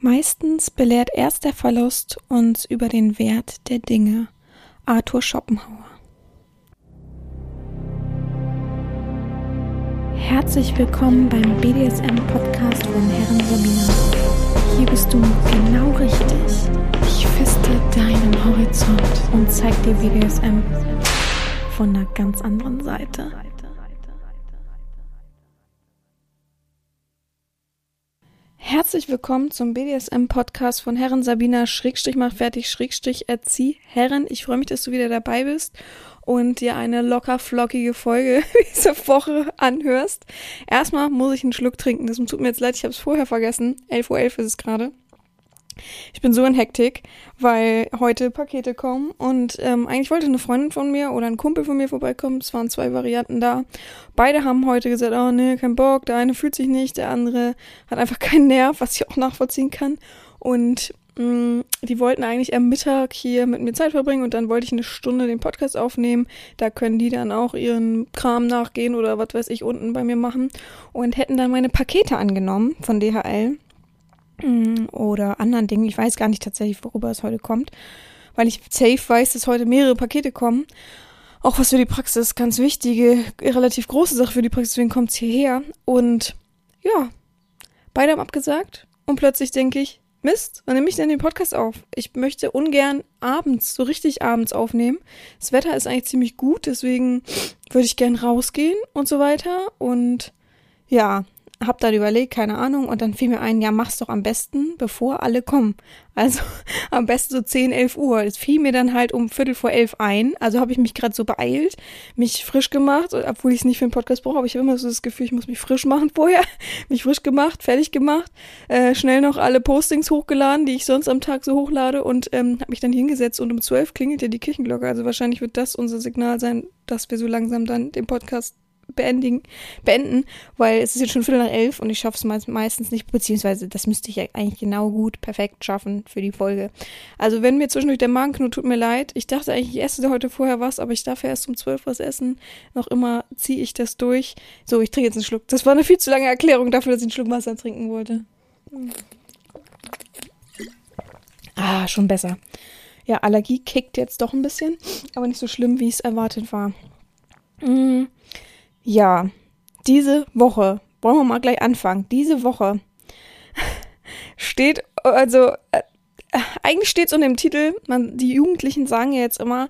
Meistens belehrt erst der Verlust uns über den Wert der Dinge. Arthur Schopenhauer. Herzlich willkommen beim BDSM-Podcast von Herren Sabina. Hier bist du genau richtig. Ich feste deinen Horizont und zeig dir BDSM von einer ganz anderen Seite. Herzlich willkommen zum BDSM-Podcast von Herren Sabina Schrägstrich mach fertig Schrägstrich erzieh Herren. Ich freue mich, dass du wieder dabei bist und dir eine locker flockige Folge diese Woche anhörst. Erstmal muss ich einen Schluck trinken. Das tut mir jetzt leid, ich habe es vorher vergessen. 11.11 Uhr ist es gerade. Ich bin so in Hektik, weil heute Pakete kommen und ähm, eigentlich wollte eine Freundin von mir oder ein Kumpel von mir vorbeikommen. Es waren zwei Varianten da. Beide haben heute gesagt, oh nee, kein Bock. Der eine fühlt sich nicht, der andere hat einfach keinen Nerv, was ich auch nachvollziehen kann. Und mh, mm, die wollten eigentlich am Mittag hier mit mir Zeit verbringen und dann wollte ich eine Stunde den Podcast aufnehmen. Da können die dann auch ihren Kram nachgehen oder was weiß ich unten bei mir machen und hätten dann meine Pakete angenommen von DHL oder anderen Dingen. Ich weiß gar nicht tatsächlich, worüber es heute kommt, weil ich safe weiß, dass heute mehrere Pakete kommen. Auch was für die Praxis ganz wichtige, relativ große Sache für die Praxis, deswegen kommt es hierher. Und ja, beide haben abgesagt. Und plötzlich denke ich, Mist, wann nehme ich denn den Podcast auf? Ich möchte ungern abends, so richtig abends aufnehmen. Das Wetter ist eigentlich ziemlich gut, deswegen würde ich gern rausgehen und so weiter. Und ja, hab dann überlegt, keine Ahnung, und dann fiel mir ein, ja, mach's doch am besten, bevor alle kommen. Also am besten so 10, 11 Uhr. Es fiel mir dann halt um Viertel vor elf ein. Also habe ich mich gerade so beeilt, mich frisch gemacht, obwohl ich es nicht für einen Podcast brauche, aber ich habe immer so das Gefühl, ich muss mich frisch machen vorher. mich frisch gemacht, fertig gemacht, äh, schnell noch alle Postings hochgeladen, die ich sonst am Tag so hochlade und ähm, habe mich dann hingesetzt und um zwölf klingelt ja die Kirchenglocke. Also wahrscheinlich wird das unser Signal sein, dass wir so langsam dann den Podcast beendigen, beenden, weil es ist jetzt schon Viertel nach elf und ich schaffe es meistens nicht, beziehungsweise das müsste ich ja eigentlich genau gut, perfekt schaffen für die Folge. Also wenn mir zwischendurch der Magen knurrt, tut mir leid. Ich dachte eigentlich, ich esse heute vorher was, aber ich darf ja erst um zwölf was essen. Noch immer ziehe ich das durch. So, ich trinke jetzt einen Schluck. Das war eine viel zu lange Erklärung dafür, dass ich einen Schluck Wasser trinken wollte. Ah, schon besser. Ja, Allergie kickt jetzt doch ein bisschen, aber nicht so schlimm, wie es erwartet war. Mmh. Ja, diese Woche, wollen wir mal gleich anfangen. Diese Woche steht, also äh, eigentlich steht es unter dem Titel, man, die Jugendlichen sagen ja jetzt immer,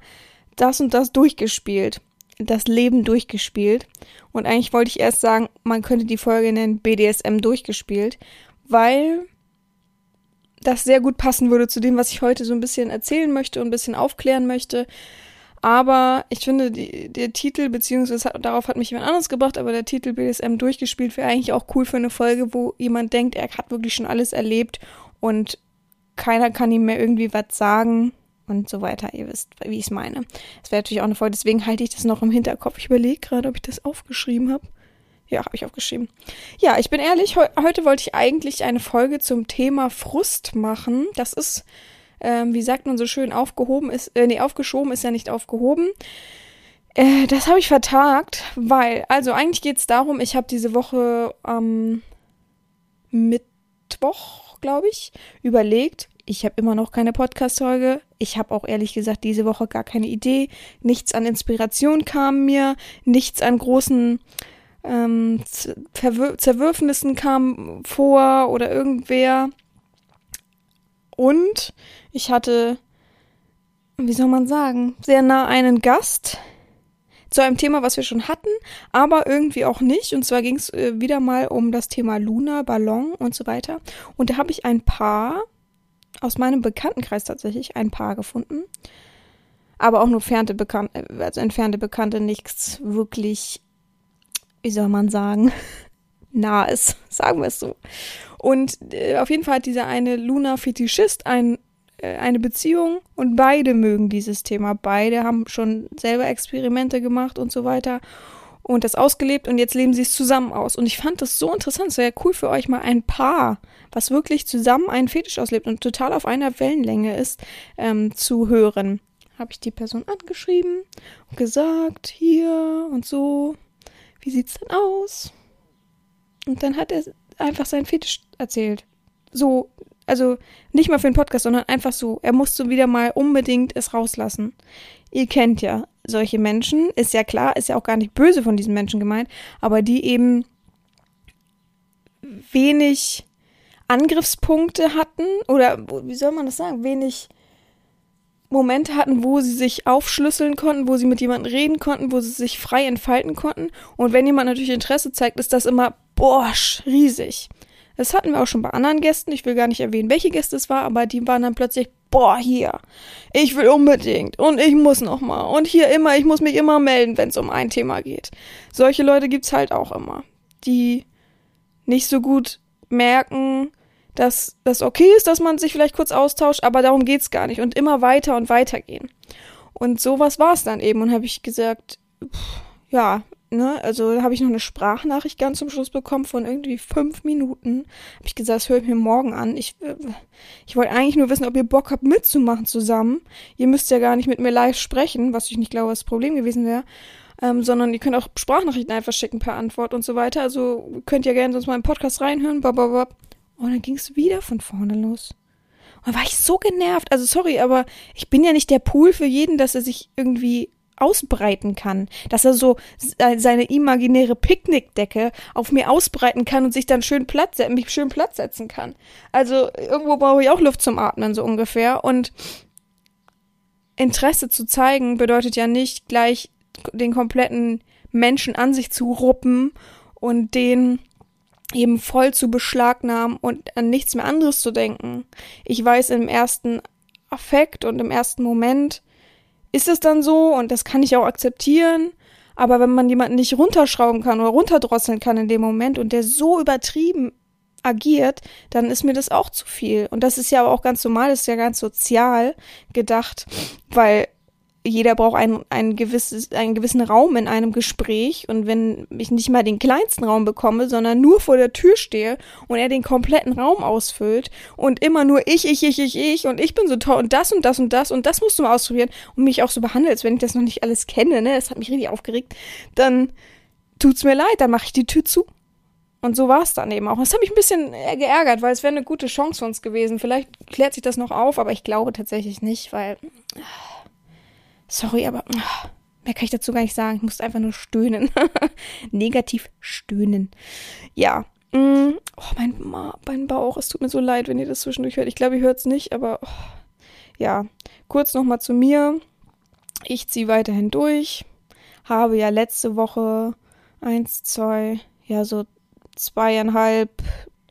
das und das durchgespielt. Das Leben durchgespielt. Und eigentlich wollte ich erst sagen, man könnte die Folge nennen BDSM durchgespielt, weil das sehr gut passen würde zu dem, was ich heute so ein bisschen erzählen möchte und ein bisschen aufklären möchte. Aber ich finde, die, der Titel, beziehungsweise darauf hat mich jemand anderes gebracht, aber der Titel BDSM durchgespielt wäre eigentlich auch cool für eine Folge, wo jemand denkt, er hat wirklich schon alles erlebt und keiner kann ihm mehr irgendwie was sagen und so weiter. Ihr wisst, wie ich es meine. Das wäre natürlich auch eine Folge, deswegen halte ich das noch im Hinterkopf. Ich überlege gerade, ob ich das aufgeschrieben habe. Ja, habe ich aufgeschrieben. Ja, ich bin ehrlich, he heute wollte ich eigentlich eine Folge zum Thema Frust machen. Das ist ähm, wie sagt man so schön, aufgehoben ist, äh, nee, aufgeschoben ist ja nicht aufgehoben. Äh, das habe ich vertagt, weil, also eigentlich geht es darum, ich habe diese Woche am Mittwoch, glaube ich, überlegt, ich habe immer noch keine Podcast-Folge. Ich habe auch ehrlich gesagt diese Woche gar keine Idee. Nichts an Inspiration kam mir, nichts an großen ähm, Zerwürfnissen kam vor oder irgendwer. Und ich hatte, wie soll man sagen, sehr nah einen Gast zu einem Thema, was wir schon hatten, aber irgendwie auch nicht. Und zwar ging es äh, wieder mal um das Thema Luna, Ballon und so weiter. Und da habe ich ein Paar aus meinem Bekanntenkreis tatsächlich ein Paar gefunden. Aber auch nur fernte Bekannte, also entfernte Bekannte, nichts wirklich, wie soll man sagen, nahes, sagen wir es so. Und äh, auf jeden Fall hat dieser eine Luna-Fetischist ein, äh, eine Beziehung und beide mögen dieses Thema. Beide haben schon selber Experimente gemacht und so weiter und das ausgelebt und jetzt leben sie es zusammen aus. Und ich fand das so interessant, es wäre cool für euch mal ein Paar, was wirklich zusammen einen Fetisch auslebt und total auf einer Wellenlänge ist, ähm, zu hören. Habe ich die Person angeschrieben und gesagt, hier und so, wie sieht's denn aus? Und dann hat er einfach seinen Fetisch erzählt. So, Also nicht mal für den Podcast, sondern einfach so. Er musste wieder mal unbedingt es rauslassen. Ihr kennt ja solche Menschen, ist ja klar, ist ja auch gar nicht böse von diesen Menschen gemeint, aber die eben wenig Angriffspunkte hatten oder wie soll man das sagen, wenig Momente hatten, wo sie sich aufschlüsseln konnten, wo sie mit jemandem reden konnten, wo sie sich frei entfalten konnten. Und wenn jemand natürlich Interesse zeigt, ist das immer, boah, riesig. Das hatten wir auch schon bei anderen Gästen. Ich will gar nicht erwähnen, welche Gäste es war, aber die waren dann plötzlich, boah, hier, ich will unbedingt und ich muss noch mal und hier immer, ich muss mich immer melden, wenn es um ein Thema geht. Solche Leute gibt's halt auch immer, die nicht so gut merken, dass das okay ist, dass man sich vielleicht kurz austauscht, aber darum geht's gar nicht und immer weiter und weiter gehen. Und sowas war es dann eben und habe ich gesagt, pff, ja, ne, also habe ich noch eine Sprachnachricht ganz zum Schluss bekommen von irgendwie fünf Minuten. Habe ich gesagt, das höre ich mir morgen an. Ich, äh, ich wollte eigentlich nur wissen, ob ihr Bock habt mitzumachen zusammen. Ihr müsst ja gar nicht mit mir live sprechen, was ich nicht glaube, was das Problem gewesen wäre. Ähm, sondern ihr könnt auch Sprachnachrichten einfach schicken per Antwort und so weiter. Also könnt ihr gerne sonst mal im Podcast reinhören. Bababab. Und dann ging es wieder von vorne los. Und dann war ich so genervt. Also sorry, aber ich bin ja nicht der Pool für jeden, dass er sich irgendwie ausbreiten kann. Dass er so seine imaginäre Picknickdecke auf mir ausbreiten kann und sich dann schön Platz, mich schön Platz setzen kann. Also irgendwo brauche ich auch Luft zum Atmen, so ungefähr. Und Interesse zu zeigen bedeutet ja nicht gleich den kompletten Menschen an sich zu ruppen und den eben voll zu beschlagnahmen und an nichts mehr anderes zu denken. Ich weiß im ersten Affekt und im ersten Moment ist es dann so und das kann ich auch akzeptieren. Aber wenn man jemanden nicht runterschrauben kann oder runterdrosseln kann in dem Moment und der so übertrieben agiert, dann ist mir das auch zu viel. Und das ist ja auch ganz normal, das ist ja ganz sozial gedacht, weil jeder braucht ein, ein gewisses, einen gewissen Raum in einem Gespräch. Und wenn ich nicht mal den kleinsten Raum bekomme, sondern nur vor der Tür stehe und er den kompletten Raum ausfüllt und immer nur ich, ich, ich, ich, ich und ich bin so toll und das und das und das und das musst du mal ausprobieren und mich auch so behandelt, als wenn ich das noch nicht alles kenne, ne? Das hat mich richtig aufgeregt. Dann tut's mir leid, dann mache ich die Tür zu. Und so war es dann eben auch. Das hat mich ein bisschen geärgert, weil es wäre eine gute Chance für uns gewesen. Vielleicht klärt sich das noch auf, aber ich glaube tatsächlich nicht, weil Sorry, aber oh, mehr kann ich dazu gar nicht sagen. Ich musste einfach nur stöhnen. Negativ stöhnen. Ja. Mm, oh, mein, mein Bauch. Es tut mir so leid, wenn ihr das zwischendurch hört. Ich glaube, ihr hört es nicht, aber oh, ja. Kurz nochmal zu mir. Ich ziehe weiterhin durch. Habe ja letzte Woche eins, zwei, ja, so zweieinhalb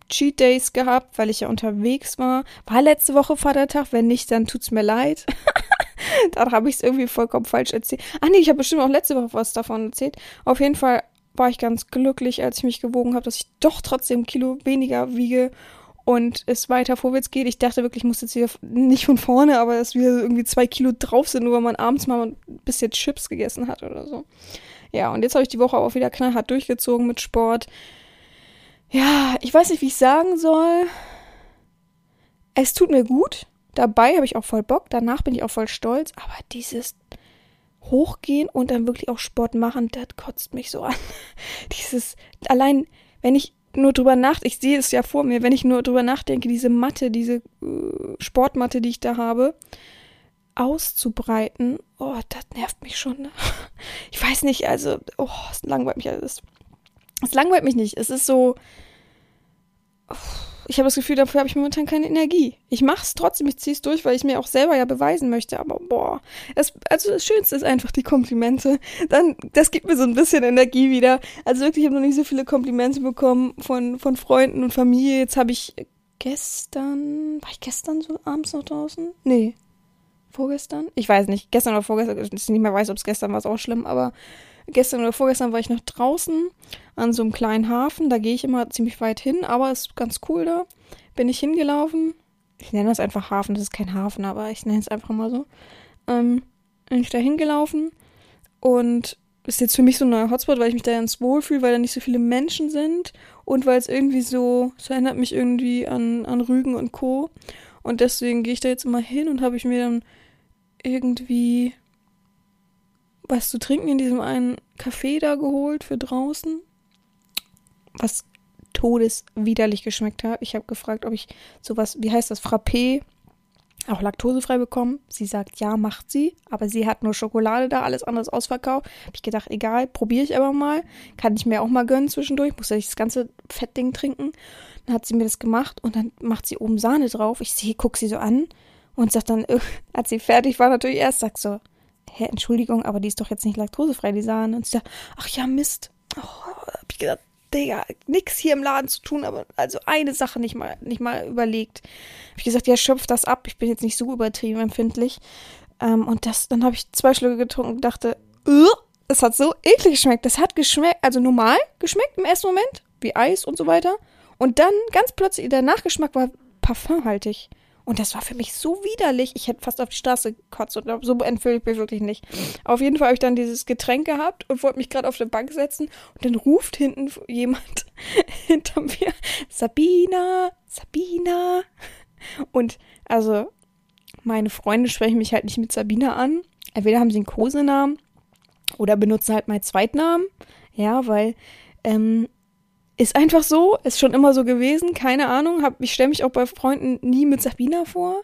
Cheat Days gehabt, weil ich ja unterwegs war. War letzte Woche Vatertag? Wenn nicht, dann tut's mir leid. da habe ich es irgendwie vollkommen falsch erzählt. Ach nee, ich habe bestimmt auch letzte Woche was davon erzählt. Auf jeden Fall war ich ganz glücklich, als ich mich gewogen habe, dass ich doch trotzdem ein Kilo weniger wiege und es weiter vorwärts geht. Ich dachte wirklich, ich muss jetzt hier nicht von vorne, aber dass wir irgendwie zwei Kilo drauf sind, nur weil man abends mal ein bisschen Chips gegessen hat oder so. Ja, und jetzt habe ich die Woche auch wieder knallhart durchgezogen mit Sport. Ja, ich weiß nicht, wie ich sagen soll. Es tut mir gut. Dabei habe ich auch voll Bock, danach bin ich auch voll stolz, aber dieses Hochgehen und dann wirklich auch Sport machen, das kotzt mich so an. Dieses, allein, wenn ich nur drüber nach, ich sehe es ja vor mir, wenn ich nur drüber nachdenke, diese Matte, diese äh, Sportmatte, die ich da habe, auszubreiten, oh, das nervt mich schon. Ne? Ich weiß nicht, also, oh, es langweilt mich alles. Es langweilt mich nicht. Es ist so. Oh, ich habe das Gefühl, dafür habe ich momentan keine Energie. Ich mache es trotzdem, ich ziehe es durch, weil ich mir auch selber ja beweisen möchte. Aber boah, das, also das Schönste ist einfach die Komplimente. Dann, das gibt mir so ein bisschen Energie wieder. Also wirklich, ich habe noch nicht so viele Komplimente bekommen von, von Freunden und Familie. Jetzt habe ich gestern, war ich gestern so abends noch draußen? Nee. Vorgestern? Ich weiß nicht. Gestern oder vorgestern, ich nicht mehr weiß, ob es gestern war, ist auch schlimm, aber gestern oder vorgestern war ich noch draußen an so einem kleinen Hafen. Da gehe ich immer ziemlich weit hin, aber ist ganz cool da. Bin ich hingelaufen. Ich nenne das einfach Hafen, das ist kein Hafen, aber ich nenne es einfach mal so. Ähm, bin ich da hingelaufen und ist jetzt für mich so ein neuer Hotspot, weil ich mich da ganz wohl fühle, weil da nicht so viele Menschen sind und weil es irgendwie so, es erinnert mich irgendwie an, an Rügen und Co. Und deswegen gehe ich da jetzt immer hin und habe ich mir dann irgendwie was zu trinken in diesem einen Café da geholt für draußen. Was todeswiderlich geschmeckt hat. Ich habe gefragt, ob ich sowas, wie heißt das, Frappé, auch laktosefrei bekommen. Sie sagt, ja, macht sie, aber sie hat nur Schokolade da, alles anderes ausverkauft. Habe ich gedacht, egal, probiere ich aber mal. Kann ich mir auch mal gönnen zwischendurch. Muss ja nicht das ganze Fettding trinken. Dann hat sie mir das gemacht und dann macht sie oben Sahne drauf. Ich sehe, guck sie so an und sagt dann, als sie fertig war, natürlich erst, sagt so, hä, Entschuldigung, aber die ist doch jetzt nicht laktosefrei, die Sahne. Und sie sagt, ach ja, Mist. Oh, hab ich gedacht, Digga, nix hier im Laden zu tun, aber also eine Sache nicht mal, nicht mal überlegt. Hab ich gesagt, ja, schöpf das ab. Ich bin jetzt nicht so übertrieben empfindlich. Ähm, und das, dann habe ich zwei Schlücke getrunken und dachte, es hat so eklig geschmeckt. Das hat geschmeckt, also normal geschmeckt im ersten Moment, wie Eis und so weiter. Und dann ganz plötzlich, der Nachgeschmack war parfümhaltig. Und das war für mich so widerlich. Ich hätte fast auf die Straße gekotzt und so entfülle ich mich wirklich nicht. Auf jeden Fall habe ich dann dieses Getränk gehabt und wollte mich gerade auf eine Bank setzen und dann ruft hinten jemand hinter mir, Sabina, Sabina. Und also meine Freunde sprechen mich halt nicht mit Sabina an. Entweder haben sie einen Kosenamen oder benutzen halt meinen Zweitnamen. Ja, weil ähm, ist einfach so, ist schon immer so gewesen, keine Ahnung. Hab, ich stelle mich auch bei Freunden nie mit Sabina vor.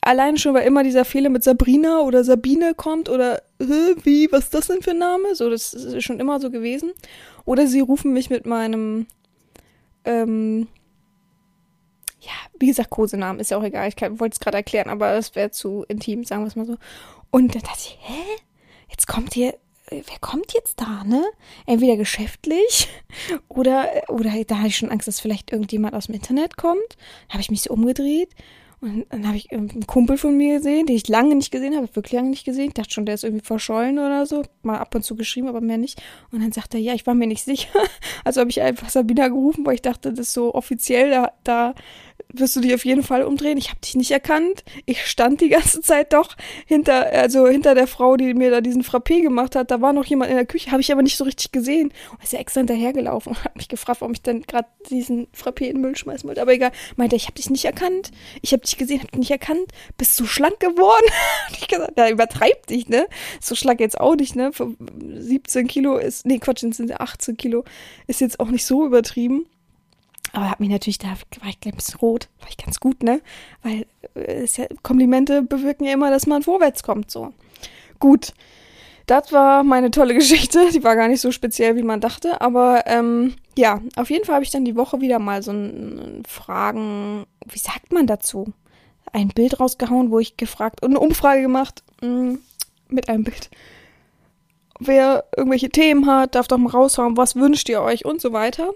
Allein schon, weil immer dieser Fehler mit Sabrina oder Sabine kommt oder wie, was ist das denn für ein Name? So, das ist schon immer so gewesen. Oder sie rufen mich mit meinem, ähm, ja, wie gesagt, Kosenamen, ist ja auch egal. Ich wollte es gerade erklären, aber das wäre zu intim, sagen wir es mal so. Und dann dachte ich, hä? Jetzt kommt hier wer kommt jetzt da, ne? Entweder geschäftlich oder, oder da hatte ich schon Angst, dass vielleicht irgendjemand aus dem Internet kommt. Da habe ich mich so umgedreht und dann habe ich einen Kumpel von mir gesehen, den ich lange nicht gesehen habe, wirklich lange nicht gesehen. Ich dachte schon, der ist irgendwie verschollen oder so. Mal ab und zu geschrieben, aber mehr nicht. Und dann sagte er, ja, ich war mir nicht sicher. Also habe ich einfach Sabina gerufen, weil ich dachte, das ist so offiziell, da, da wirst du dich auf jeden Fall umdrehen. Ich habe dich nicht erkannt. Ich stand die ganze Zeit doch hinter, also hinter der Frau, die mir da diesen Frappé gemacht hat. Da war noch jemand in der Küche, habe ich aber nicht so richtig gesehen. Und ist ja extra hinterhergelaufen und hat mich gefragt, warum ich denn gerade diesen Frappé in den Müll schmeißen wollte. Aber egal, meinte, ich habe dich nicht erkannt. Ich habe dich gesehen, habe dich nicht erkannt. Bist du schlank geworden? ich gesagt, da übertreibt dich, ne? So schlank jetzt auch nicht, ne? 17 Kilo ist, nee, Quatsch, sind 18 Kilo. Ist jetzt auch nicht so übertrieben. Aber hat mich natürlich, da war ich ein bisschen rot, war ich ganz gut, ne? Weil äh, ja, Komplimente bewirken ja immer, dass man vorwärts kommt, so. Gut, das war meine tolle Geschichte. Die war gar nicht so speziell, wie man dachte. Aber ähm, ja, auf jeden Fall habe ich dann die Woche wieder mal so ein, Fragen, wie sagt man dazu? Ein Bild rausgehauen, wo ich gefragt und eine Umfrage gemacht mh, mm, mit einem Bild. Wer irgendwelche Themen hat, darf doch mal raushauen, was wünscht ihr euch und so weiter.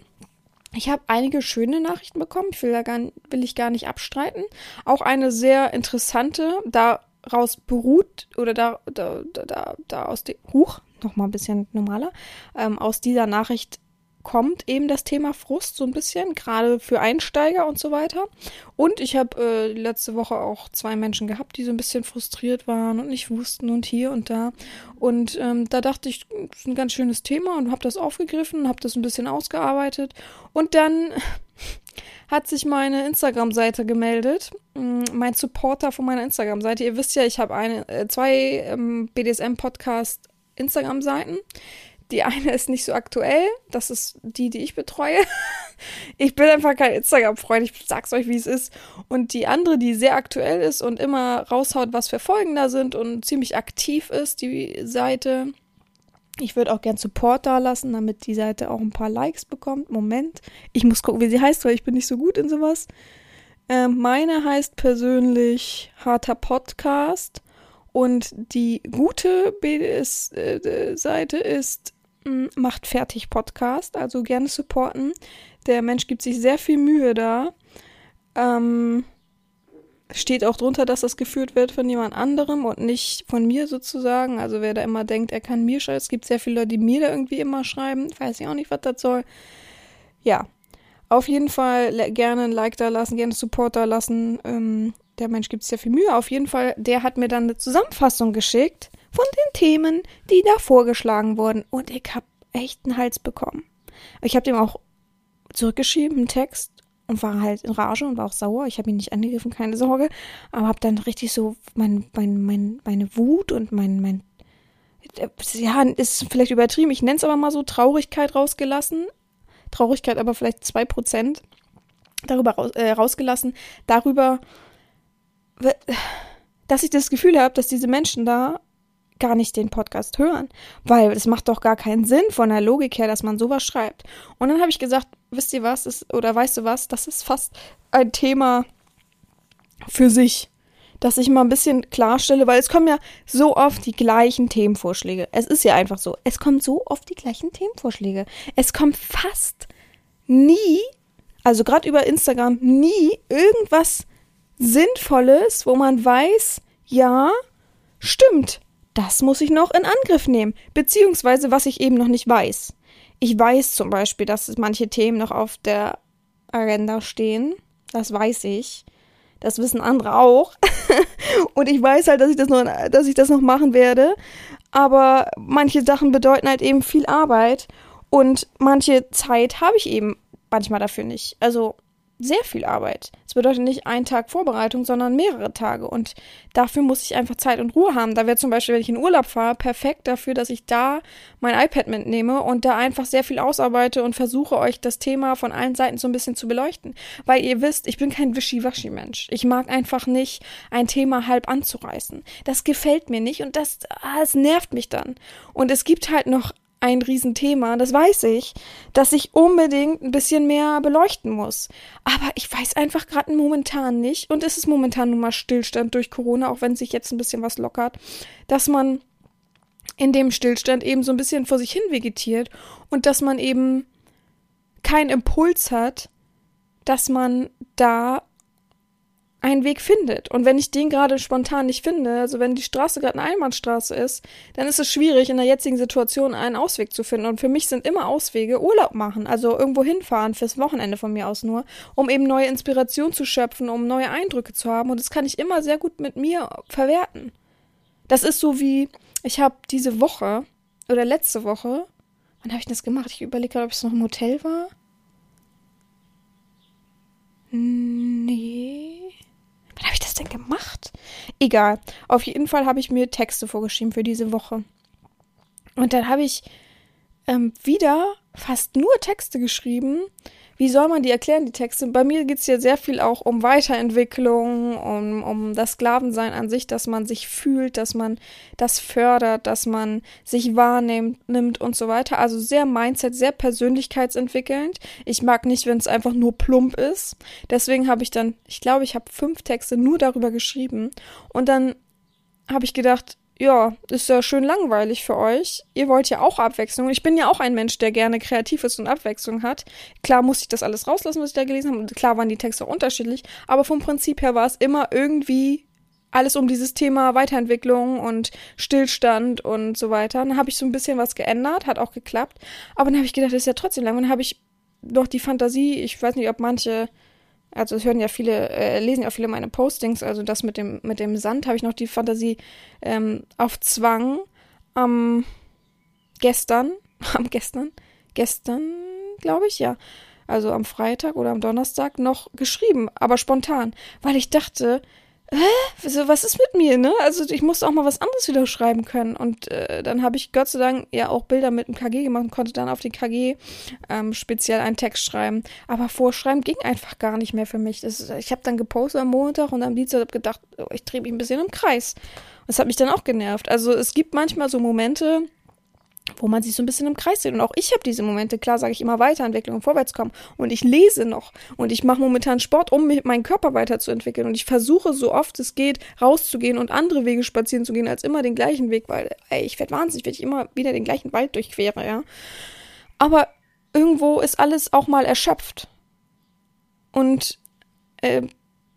Ich habe einige schöne Nachrichten bekommen, ich will, da gar, will ich gar nicht abstreiten. Auch eine sehr interessante, daraus beruht, oder da, da, da, da aus dem, Huch, nochmal ein bisschen normaler, ähm, aus dieser Nachricht kommt eben das Thema Frust so ein bisschen, gerade für Einsteiger und so weiter. Und ich habe äh, letzte Woche auch zwei Menschen gehabt, die so ein bisschen frustriert waren und nicht wussten und hier und da. Und ähm, da dachte ich, das ist ein ganz schönes Thema und habe das aufgegriffen, habe das ein bisschen ausgearbeitet. Und dann hat sich meine Instagram-Seite gemeldet, mm, mein Supporter von meiner Instagram-Seite. Ihr wisst ja, ich habe eine, äh, zwei ähm, BDSM-Podcast Instagram-Seiten. Die eine ist nicht so aktuell, das ist die, die ich betreue. ich bin einfach kein Instagram-Freund, ich sag's euch, wie es ist. Und die andere, die sehr aktuell ist und immer raushaut, was für Folgen da sind und ziemlich aktiv ist, die Seite. Ich würde auch gern Support da lassen, damit die Seite auch ein paar Likes bekommt. Moment, ich muss gucken, wie sie heißt, weil ich bin nicht so gut in sowas. Ähm, meine heißt persönlich Harter Podcast. Und die gute BDS-Seite äh, ist macht fertig Podcast, also gerne supporten. Der Mensch gibt sich sehr viel Mühe da. Ähm, steht auch drunter, dass das geführt wird von jemand anderem und nicht von mir sozusagen. Also wer da immer denkt, er kann mir schreiben, es gibt sehr viele Leute, die mir da irgendwie immer schreiben. Weiß ich auch nicht, was das soll. Ja, auf jeden Fall gerne ein Like da lassen, gerne Support da lassen. Ähm, der Mensch gibt sehr viel Mühe. Auf jeden Fall, der hat mir dann eine Zusammenfassung geschickt von den Themen, die da vorgeschlagen wurden. Und ich habe echt einen Hals bekommen. Ich habe dem auch zurückgeschrieben, einen Text, und war halt in Rage und war auch sauer. Ich habe ihn nicht angegriffen, keine Sorge. Aber habe dann richtig so mein, mein, mein, meine Wut und mein, mein, ja, ist vielleicht übertrieben, ich nenne es aber mal so Traurigkeit rausgelassen, Traurigkeit aber vielleicht zwei Prozent darüber raus, äh, rausgelassen, darüber, dass ich das Gefühl habe, dass diese Menschen da gar nicht den Podcast hören, weil es macht doch gar keinen Sinn von der Logik her, dass man sowas schreibt. Und dann habe ich gesagt, wisst ihr was, ist, oder weißt du was, das ist fast ein Thema für sich, dass ich mal ein bisschen klarstelle, weil es kommen ja so oft die gleichen Themenvorschläge. Es ist ja einfach so, es kommen so oft die gleichen Themenvorschläge. Es kommt fast nie, also gerade über Instagram, nie irgendwas Sinnvolles, wo man weiß, ja, stimmt, das muss ich noch in Angriff nehmen, beziehungsweise was ich eben noch nicht weiß. Ich weiß zum Beispiel, dass manche Themen noch auf der Agenda stehen. Das weiß ich. Das wissen andere auch. Und ich weiß halt, dass ich das noch, dass ich das noch machen werde. Aber manche Sachen bedeuten halt eben viel Arbeit. Und manche Zeit habe ich eben manchmal dafür nicht. Also sehr viel Arbeit. Es bedeutet nicht ein Tag Vorbereitung, sondern mehrere Tage. Und dafür muss ich einfach Zeit und Ruhe haben. Da wäre zum Beispiel, wenn ich in Urlaub fahre, perfekt dafür, dass ich da mein iPad mitnehme und da einfach sehr viel ausarbeite und versuche, euch das Thema von allen Seiten so ein bisschen zu beleuchten. Weil ihr wisst, ich bin kein Wischiwaschi-Mensch. Ich mag einfach nicht, ein Thema halb anzureißen. Das gefällt mir nicht und das, ah, das nervt mich dann. Und es gibt halt noch ein Riesenthema, das weiß ich, dass ich unbedingt ein bisschen mehr beleuchten muss. Aber ich weiß einfach gerade momentan nicht, und es ist momentan nun mal Stillstand durch Corona, auch wenn sich jetzt ein bisschen was lockert, dass man in dem Stillstand eben so ein bisschen vor sich hin vegetiert und dass man eben keinen Impuls hat, dass man da einen Weg findet. Und wenn ich den gerade spontan nicht finde, also wenn die Straße gerade eine Einbahnstraße ist, dann ist es schwierig, in der jetzigen Situation einen Ausweg zu finden. Und für mich sind immer Auswege Urlaub machen, also irgendwo hinfahren, fürs Wochenende von mir aus nur, um eben neue Inspiration zu schöpfen, um neue Eindrücke zu haben. Und das kann ich immer sehr gut mit mir verwerten. Das ist so wie, ich habe diese Woche oder letzte Woche, wann habe ich das gemacht? Ich überlege gerade, ob es noch im Hotel war. Nee. Wann habe ich das denn gemacht? Egal. Auf jeden Fall habe ich mir Texte vorgeschrieben für diese Woche. Und dann habe ich ähm, wieder fast nur Texte geschrieben, wie soll man die erklären, die Texte? Bei mir geht es ja sehr viel auch um Weiterentwicklung, um, um das Sklavensein an sich, dass man sich fühlt, dass man das fördert, dass man sich wahrnimmt nimmt und so weiter. Also sehr Mindset, sehr persönlichkeitsentwickelnd. Ich mag nicht, wenn es einfach nur plump ist. Deswegen habe ich dann, ich glaube, ich habe fünf Texte nur darüber geschrieben. Und dann habe ich gedacht, ja, ist ja schön langweilig für euch. Ihr wollt ja auch Abwechslung. Ich bin ja auch ein Mensch, der gerne kreativ ist und Abwechslung hat. Klar muss ich das alles rauslassen, was ich da gelesen habe. Und klar waren die Texte auch unterschiedlich. Aber vom Prinzip her war es immer irgendwie alles um dieses Thema Weiterentwicklung und Stillstand und so weiter. Dann habe ich so ein bisschen was geändert, hat auch geklappt. Aber dann habe ich gedacht, das ist ja trotzdem lang. Und dann habe ich noch die Fantasie, ich weiß nicht, ob manche also es hören ja viele, äh, lesen ja auch viele meine Postings, also das mit dem, mit dem Sand habe ich noch die Fantasie ähm, auf Zwang am gestern, am gestern, gestern, glaube ich, ja. Also am Freitag oder am Donnerstag noch geschrieben, aber spontan, weil ich dachte, hä, was ist mit mir, ne? Also ich musste auch mal was anderes wieder schreiben können. Und äh, dann habe ich Gott sei Dank ja auch Bilder mit dem KG gemacht und konnte dann auf den KG ähm, speziell einen Text schreiben. Aber vorschreiben ging einfach gar nicht mehr für mich. Das, ich habe dann gepostet am Montag und am Dienstag habe gedacht, oh, ich drehe mich ein bisschen im Kreis. Das hat mich dann auch genervt. Also es gibt manchmal so Momente, wo man sich so ein bisschen im Kreis sieht. Und auch ich habe diese Momente, klar sage ich immer Weiterentwicklung und Vorwärtskommen. Und ich lese noch und ich mache momentan Sport, um meinen Körper weiterzuentwickeln. Und ich versuche so oft es geht, rauszugehen und andere Wege spazieren zu gehen, als immer den gleichen Weg, weil, ey, ich werde wahnsinnig, wenn ich immer wieder den gleichen Wald durchquere, ja. Aber irgendwo ist alles auch mal erschöpft. Und äh,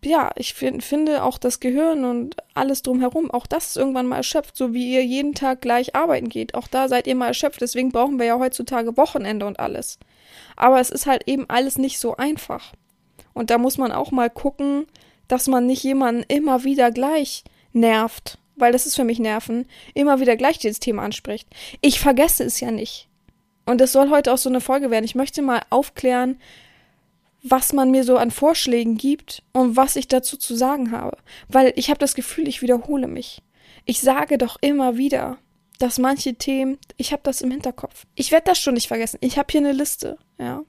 ja, ich find, finde auch das Gehirn und alles drumherum, auch das ist irgendwann mal erschöpft, so wie ihr jeden Tag gleich arbeiten geht. Auch da seid ihr mal erschöpft. Deswegen brauchen wir ja heutzutage Wochenende und alles. Aber es ist halt eben alles nicht so einfach. Und da muss man auch mal gucken, dass man nicht jemanden immer wieder gleich nervt, weil das ist für mich Nerven, immer wieder gleich dieses Thema anspricht. Ich vergesse es ja nicht. Und es soll heute auch so eine Folge werden. Ich möchte mal aufklären, was man mir so an Vorschlägen gibt und was ich dazu zu sagen habe. Weil ich habe das Gefühl, ich wiederhole mich. Ich sage doch immer wieder, dass manche Themen, ich habe das im Hinterkopf. Ich werde das schon nicht vergessen. Ich habe hier eine Liste, ja.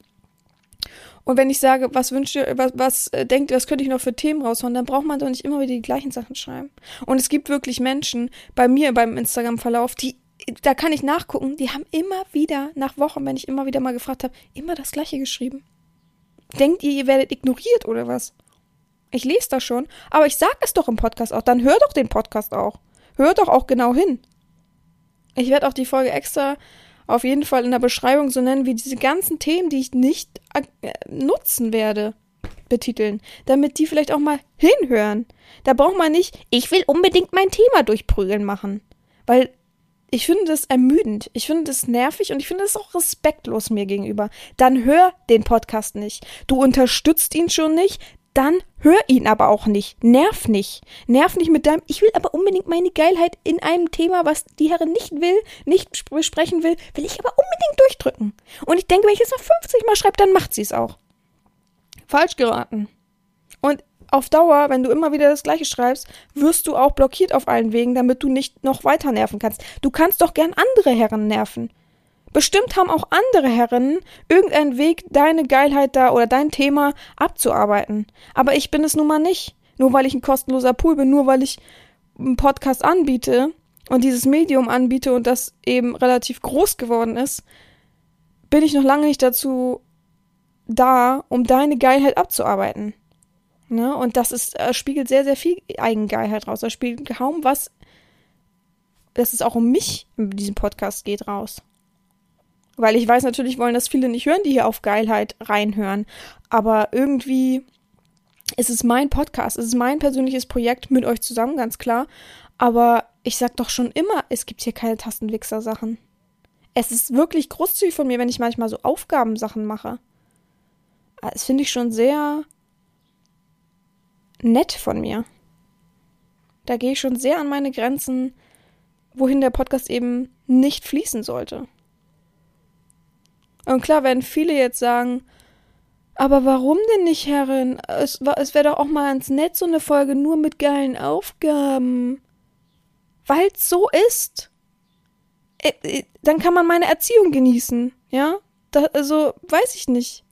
Und wenn ich sage, was wünscht ihr, was, was äh, denkt ihr, was könnte ich noch für Themen raushauen, dann braucht man doch nicht immer wieder die gleichen Sachen schreiben. Und es gibt wirklich Menschen bei mir beim Instagram-Verlauf, die, da kann ich nachgucken, die haben immer wieder, nach Wochen, wenn ich immer wieder mal gefragt habe, immer das gleiche geschrieben. Denkt ihr, ihr werdet ignoriert oder was? Ich lese das schon, aber ich sag es doch im Podcast auch. Dann hör doch den Podcast auch. Hör doch auch genau hin. Ich werde auch die Folge extra auf jeden Fall in der Beschreibung so nennen, wie diese ganzen Themen, die ich nicht äh, nutzen werde, betiteln, damit die vielleicht auch mal hinhören. Da braucht man nicht, ich will unbedingt mein Thema durchprügeln machen. Weil ich finde das ermüdend, ich finde das nervig und ich finde das auch respektlos mir gegenüber. Dann hör den Podcast nicht. Du unterstützt ihn schon nicht, dann hör ihn aber auch nicht. Nerv nicht. Nerv nicht mit deinem, ich will aber unbedingt meine Geilheit in einem Thema, was die Herren nicht will, nicht besprechen will, will ich aber unbedingt durchdrücken. Und ich denke, wenn ich es noch 50 Mal schreibe, dann macht sie es auch. Falsch geraten. Und auf Dauer, wenn du immer wieder das Gleiche schreibst, wirst du auch blockiert auf allen Wegen, damit du nicht noch weiter nerven kannst. Du kannst doch gern andere Herren nerven. Bestimmt haben auch andere Herren irgendeinen Weg, deine Geilheit da oder dein Thema abzuarbeiten. Aber ich bin es nun mal nicht. Nur weil ich ein kostenloser Pool bin, nur weil ich einen Podcast anbiete und dieses Medium anbiete und das eben relativ groß geworden ist, bin ich noch lange nicht dazu da, um deine Geilheit abzuarbeiten. Ne? Und das ist, äh, spiegelt sehr, sehr viel Eigengeilheit raus. Da spielt kaum was, dass es auch um mich in diesem Podcast geht, raus. Weil ich weiß natürlich, wollen das viele nicht hören, die hier auf Geilheit reinhören. Aber irgendwie ist es mein Podcast, es ist mein persönliches Projekt mit euch zusammen, ganz klar. Aber ich sag doch schon immer, es gibt hier keine Tastenwichser-Sachen. Es ist wirklich großzügig von mir, wenn ich manchmal so Aufgabensachen mache. Das finde ich schon sehr nett von mir. Da gehe ich schon sehr an meine Grenzen, wohin der Podcast eben nicht fließen sollte. Und klar werden viele jetzt sagen, aber warum denn nicht, Herrin? Es, es wäre doch auch mal ganz nett, so eine Folge nur mit geilen Aufgaben. Weil's so ist. Äh, äh, dann kann man meine Erziehung genießen, ja? Da, also, weiß ich nicht.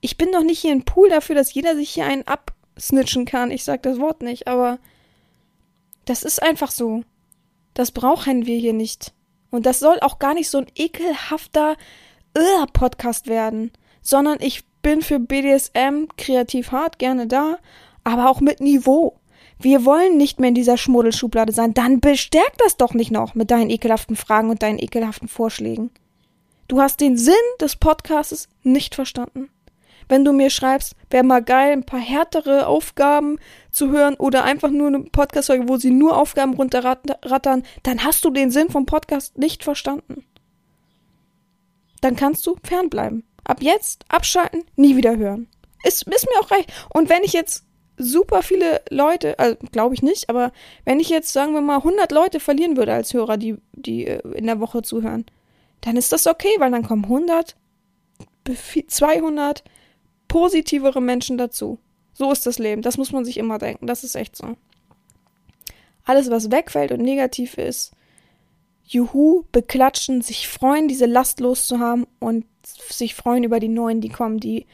Ich bin doch nicht hier ein Pool dafür, dass jeder sich hier einen absnitchen kann. Ich sag das Wort nicht, aber das ist einfach so. Das brauchen wir hier nicht. Und das soll auch gar nicht so ein ekelhafter, uh, Podcast werden, sondern ich bin für BDSM kreativ hart gerne da, aber auch mit Niveau. Wir wollen nicht mehr in dieser Schmuddelschublade sein. Dann bestärk das doch nicht noch mit deinen ekelhaften Fragen und deinen ekelhaften Vorschlägen. Du hast den Sinn des Podcasts nicht verstanden. Wenn du mir schreibst, wäre mal geil, ein paar härtere Aufgaben zu hören oder einfach nur eine Podcast-Folge, wo sie nur Aufgaben runterrattern, dann hast du den Sinn vom Podcast nicht verstanden dann kannst du fernbleiben. Ab jetzt abschalten, nie wieder hören. Ist, ist mir auch recht. Und wenn ich jetzt super viele Leute, also glaube ich nicht, aber wenn ich jetzt, sagen wir mal, 100 Leute verlieren würde als Hörer, die, die äh, in der Woche zuhören, dann ist das okay, weil dann kommen 100, 200 positivere Menschen dazu. So ist das Leben. Das muss man sich immer denken. Das ist echt so. Alles, was wegfällt und negativ ist, Juhu beklatschen, sich freuen, diese Last loszuhaben und sich freuen über die neuen, die kommen, die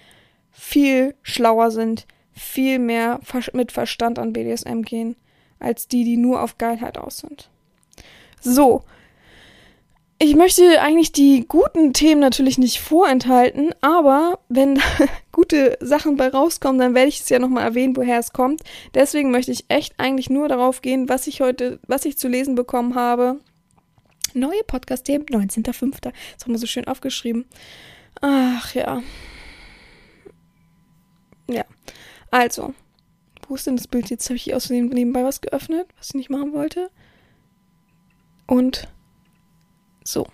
viel schlauer sind, viel mehr mit Verstand an BDSM gehen, als die, die nur auf Geilheit aus sind. So. Ich möchte eigentlich die guten Themen natürlich nicht vorenthalten, aber wenn gute Sachen bei rauskommen, dann werde ich es ja nochmal erwähnen, woher es kommt. Deswegen möchte ich echt eigentlich nur darauf gehen, was ich heute, was ich zu lesen bekommen habe Neue Podcast-Themen, 19.05. Das haben wir so schön aufgeschrieben. Ach ja. Ja. Also. Wo ist denn das Bild? Jetzt habe ich aus dem nebenbei was geöffnet, was ich nicht machen wollte. Und so.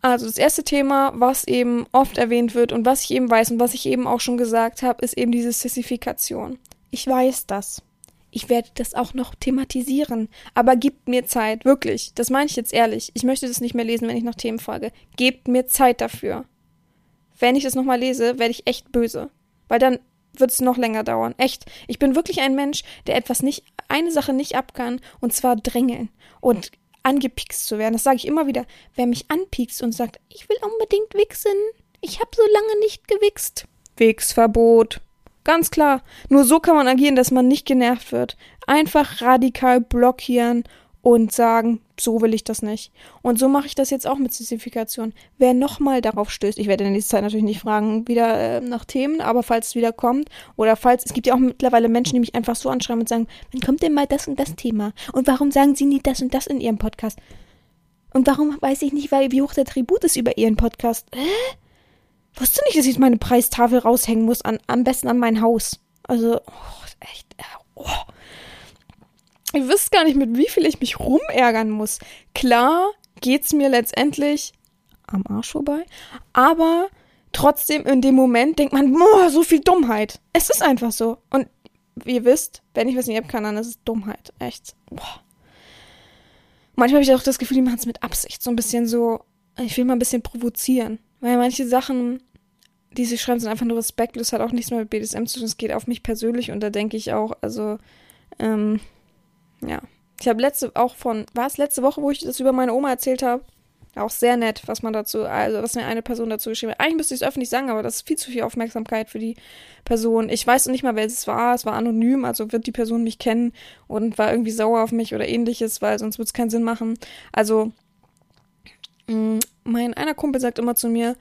Also das erste Thema, was eben oft erwähnt wird und was ich eben weiß und was ich eben auch schon gesagt habe, ist eben diese Sissifikation. Ich weiß das. Ich werde das auch noch thematisieren. Aber gebt mir Zeit, wirklich. Das meine ich jetzt ehrlich. Ich möchte das nicht mehr lesen, wenn ich nach Themen folge. Gebt mir Zeit dafür. Wenn ich das nochmal lese, werde ich echt böse. Weil dann wird es noch länger dauern. Echt. Ich bin wirklich ein Mensch, der etwas nicht, eine Sache nicht ab kann, und zwar drängeln. Und angepikst zu werden. Das sage ich immer wieder. Wer mich anpiekst und sagt, ich will unbedingt wichsen, ich habe so lange nicht gewichst, Wegsverbot. Ganz klar. Nur so kann man agieren, dass man nicht genervt wird. Einfach radikal blockieren und sagen, so will ich das nicht. Und so mache ich das jetzt auch mit Sissifikation. Wer nochmal darauf stößt, ich werde in dieser Zeit natürlich nicht fragen, wieder äh, nach Themen, aber falls es wieder kommt, oder falls, es gibt ja auch mittlerweile Menschen, die mich einfach so anschreiben und sagen, wann kommt denn mal das und das Thema? Und warum sagen sie nie das und das in ihrem Podcast? Und warum weiß ich nicht, weil, wie hoch der Tribut ist über ihren Podcast? Hä? Wusste nicht, dass ich meine Preistafel raushängen muss, an, am besten an mein Haus. Also, oh, echt, äh, oh. Ihr wisst gar nicht, mit wie viel ich mich rumärgern muss. Klar geht's mir letztendlich am Arsch vorbei, aber trotzdem in dem Moment denkt man, boah, so viel Dummheit. Es ist einfach so. Und wie ihr wisst, wenn ich was nicht kann, dann ist es Dummheit. Echt. Boah. Manchmal habe ich auch das Gefühl, die machen es mit Absicht. So ein bisschen so, ich will mal ein bisschen provozieren. Weil manche Sachen, die sie schreiben, sind einfach nur respektlos, hat auch nichts mehr mit BDSM zu tun. Es geht auf mich persönlich und da denke ich auch, also, ähm, ja. Ich habe letzte auch von, war es letzte Woche, wo ich das über meine Oma erzählt habe? Auch sehr nett, was man dazu, also was mir eine Person dazu geschrieben hat. Eigentlich müsste ich es öffentlich sagen, aber das ist viel zu viel Aufmerksamkeit für die Person. Ich weiß nicht mal, wer es war. Es war anonym, also wird die Person mich kennen und war irgendwie sauer auf mich oder ähnliches, weil sonst würde es keinen Sinn machen. Also, mm, mein einer Kumpel sagt immer zu mir,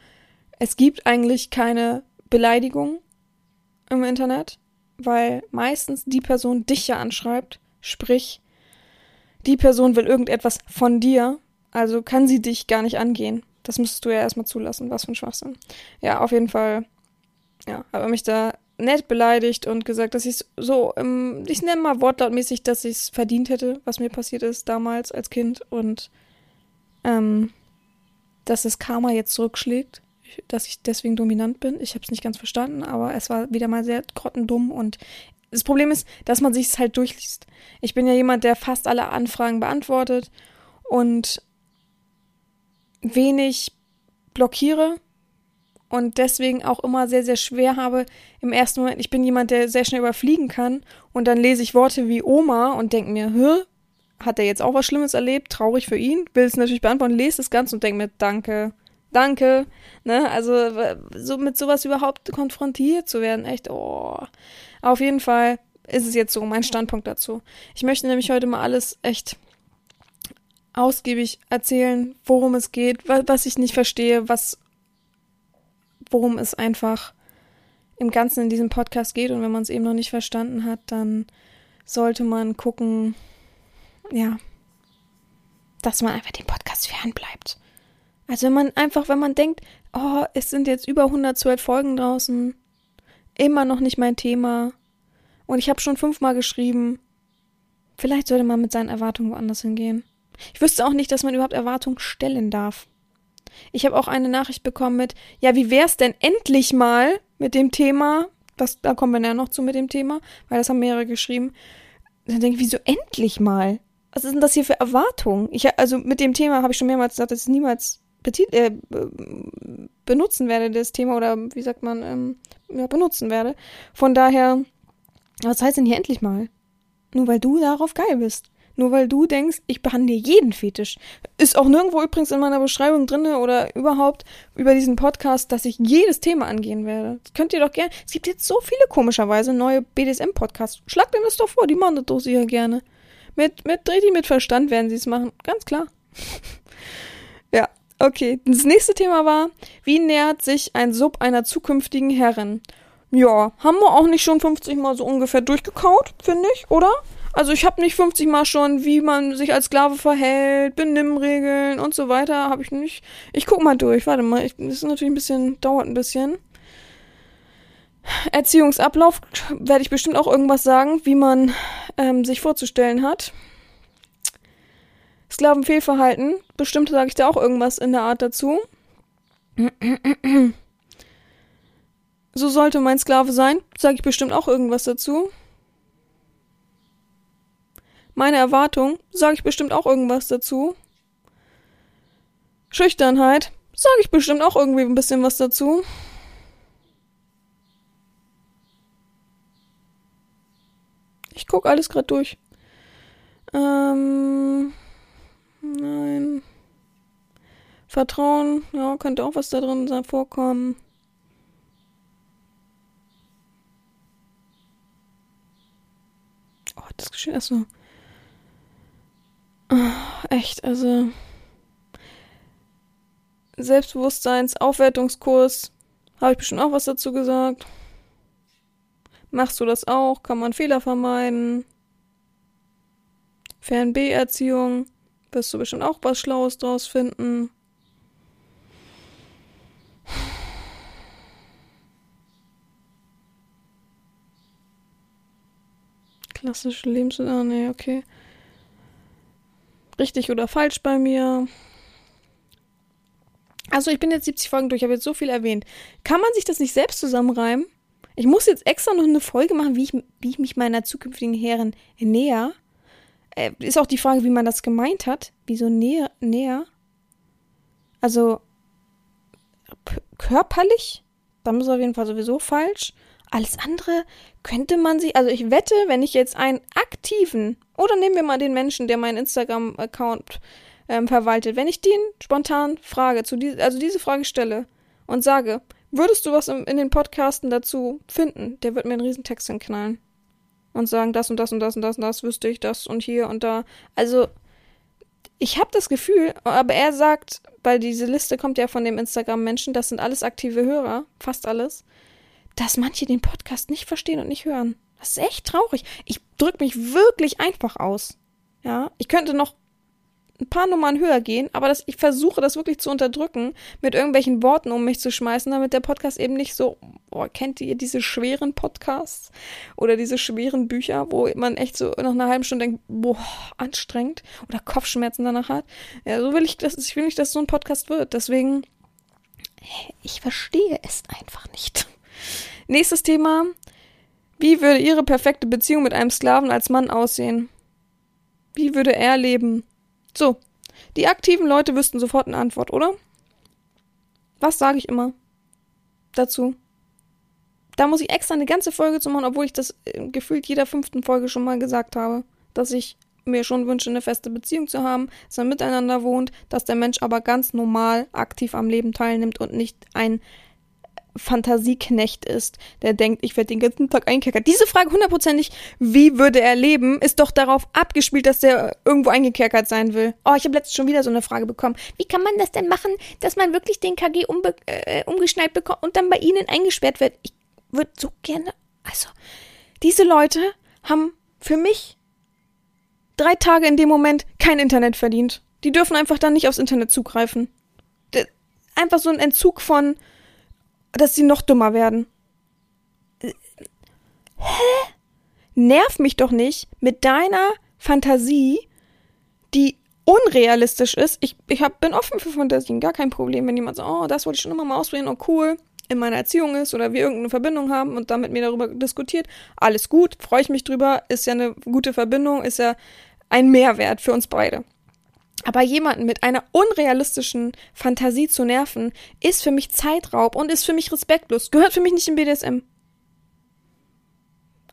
es gibt eigentlich keine Beleidigung im Internet, weil meistens die Person dich ja anschreibt Sprich, die Person will irgendetwas von dir, also kann sie dich gar nicht angehen. Das müsstest du ja erstmal zulassen. Was für ein Schwachsinn. Ja, auf jeden Fall, ja, habe mich da nett beleidigt und gesagt, dass ich es so, ähm, ich nenne mal wortlautmäßig, dass ich es verdient hätte, was mir passiert ist damals als Kind und ähm, dass das Karma jetzt zurückschlägt, dass ich deswegen dominant bin. Ich habe es nicht ganz verstanden, aber es war wieder mal sehr grottendumm und das Problem ist, dass man sich es halt durchliest. Ich bin ja jemand, der fast alle Anfragen beantwortet und wenig blockiere und deswegen auch immer sehr, sehr schwer habe im ersten Moment. Ich bin jemand, der sehr schnell überfliegen kann und dann lese ich Worte wie Oma und denke mir, hä? Hat er jetzt auch was Schlimmes erlebt? Traurig für ihn? Will es natürlich beantworten, lese das Ganze und denke mir, danke, danke. Ne? Also so mit sowas überhaupt konfrontiert zu werden, echt, oh. Auf jeden Fall ist es jetzt so mein Standpunkt dazu. Ich möchte nämlich heute mal alles echt ausgiebig erzählen, worum es geht, was ich nicht verstehe, was, worum es einfach im Ganzen in diesem Podcast geht. Und wenn man es eben noch nicht verstanden hat, dann sollte man gucken, ja, dass man einfach dem Podcast fernbleibt. Also wenn man einfach, wenn man denkt, oh, es sind jetzt über 112 Folgen draußen, immer noch nicht mein Thema. Und ich habe schon fünfmal geschrieben. Vielleicht sollte man mit seinen Erwartungen woanders hingehen. Ich wüsste auch nicht, dass man überhaupt Erwartungen stellen darf. Ich habe auch eine Nachricht bekommen mit, ja, wie wär's denn endlich mal mit dem Thema? Das, da kommen wir ja noch zu mit dem Thema, weil das haben mehrere geschrieben. Dann denke ich, wieso endlich mal? Was ist denn das hier für Erwartungen? Ich, also mit dem Thema habe ich schon mehrmals gesagt, dass ich niemals äh, benutzen werde, das Thema, oder wie sagt man, ähm, ja, benutzen werde. Von daher, was heißt denn hier endlich mal? Nur weil du darauf geil bist. Nur weil du denkst, ich behandle jeden Fetisch. Ist auch nirgendwo übrigens in meiner Beschreibung drinne oder überhaupt über diesen Podcast, dass ich jedes Thema angehen werde. Das könnt ihr doch gerne. Es gibt jetzt so viele komischerweise neue BDSM-Podcasts. Schlag denen das doch vor, die machen das doch sicher gerne. Mit, mit richtig mit Verstand werden sie es machen. Ganz klar. okay. Das nächste Thema war, wie nähert sich ein Sub einer zukünftigen Herrin? Ja, haben wir auch nicht schon 50 Mal so ungefähr durchgekaut, finde ich, oder? Also ich habe nicht 50 Mal schon, wie man sich als Sklave verhält, Benimmregeln und so weiter, habe ich nicht. Ich guck mal durch, warte mal, ich, das ist natürlich ein bisschen, dauert ein bisschen. Erziehungsablauf werde ich bestimmt auch irgendwas sagen, wie man ähm, sich vorzustellen hat. Sklavenfehlverhalten, bestimmt sage ich da auch irgendwas in der Art dazu. So sollte mein Sklave sein, sage ich bestimmt auch irgendwas dazu. Meine Erwartung, sage ich bestimmt auch irgendwas dazu. Schüchternheit, sage ich bestimmt auch irgendwie ein bisschen was dazu. Ich gucke alles gerade durch. Ähm, Nein. Vertrauen, ja, könnte auch was da drin sein, vorkommen. Oh, das Geschehen, achso. Oh, ah, echt, also. Selbstbewusstseinsaufwertungskurs, habe ich bestimmt auch was dazu gesagt. Machst du das auch? Kann man Fehler vermeiden? Fern-B-Erziehung. Wirst du bestimmt auch was Schlaues draus finden. Klassische Lebensmittel. Ah, nee, okay. Richtig oder falsch bei mir. Also, ich bin jetzt 70 Folgen durch, ich habe jetzt so viel erwähnt. Kann man sich das nicht selbst zusammenreimen? Ich muss jetzt extra noch eine Folge machen, wie ich, wie ich mich meiner zukünftigen Herren näher. Äh, ist auch die Frage, wie man das gemeint hat. Wieso näher? näher? Also, körperlich? Dann ist auf jeden Fall sowieso falsch. Alles andere könnte man sich, also ich wette, wenn ich jetzt einen aktiven, oder nehmen wir mal den Menschen, der meinen Instagram-Account ähm, verwaltet, wenn ich den spontan frage, zu die, also diese Frage stelle und sage, würdest du was in, in den Podcasten dazu finden, der wird mir einen riesen Text hinknallen. Und sagen, das und das und das und das und das wüsste ich, das und hier und da. Also, ich habe das Gefühl, aber er sagt, weil diese Liste kommt ja von dem Instagram-Menschen, das sind alles aktive Hörer, fast alles dass manche den Podcast nicht verstehen und nicht hören. Das ist echt traurig. Ich drücke mich wirklich einfach aus. Ja, ich könnte noch ein paar Nummern höher gehen, aber das, ich versuche das wirklich zu unterdrücken, mit irgendwelchen Worten um mich zu schmeißen, damit der Podcast eben nicht so, boah, kennt ihr diese schweren Podcasts oder diese schweren Bücher, wo man echt so nach einer halben Stunde denkt, boah, anstrengend oder Kopfschmerzen danach hat. Ja, so will ich das, ich will nicht, dass so ein Podcast wird. Deswegen, ich verstehe es einfach nicht. Nächstes Thema. Wie würde Ihre perfekte Beziehung mit einem Sklaven als Mann aussehen? Wie würde er leben? So, die aktiven Leute wüssten sofort eine Antwort, oder? Was sage ich immer dazu? Da muss ich extra eine ganze Folge zu machen, obwohl ich das äh, gefühlt jeder fünften Folge schon mal gesagt habe, dass ich mir schon wünsche, eine feste Beziehung zu haben, dass man miteinander wohnt, dass der Mensch aber ganz normal aktiv am Leben teilnimmt und nicht ein Fantasieknecht ist, der denkt, ich werde den ganzen Tag einkerkert. Diese Frage hundertprozentig, wie würde er leben, ist doch darauf abgespielt, dass der irgendwo eingekerkert sein will. Oh, ich habe letztens schon wieder so eine Frage bekommen. Wie kann man das denn machen, dass man wirklich den KG umbe äh, umgeschnallt bekommt und dann bei ihnen eingesperrt wird? Ich würde so gerne, also, diese Leute haben für mich drei Tage in dem Moment kein Internet verdient. Die dürfen einfach dann nicht aufs Internet zugreifen. Einfach so ein Entzug von, dass sie noch dummer werden. Hä? Nerv mich doch nicht mit deiner Fantasie, die unrealistisch ist. Ich, ich hab, bin offen für Fantasien, gar kein Problem. Wenn jemand sagt, oh, das wollte ich schon immer mal ausprobieren, oh cool, in meiner Erziehung ist oder wir irgendeine Verbindung haben und dann mit mir darüber diskutiert, alles gut, freue ich mich drüber, ist ja eine gute Verbindung, ist ja ein Mehrwert für uns beide. Aber jemanden mit einer unrealistischen Fantasie zu nerven, ist für mich Zeitraub und ist für mich respektlos. Gehört für mich nicht im BDSM.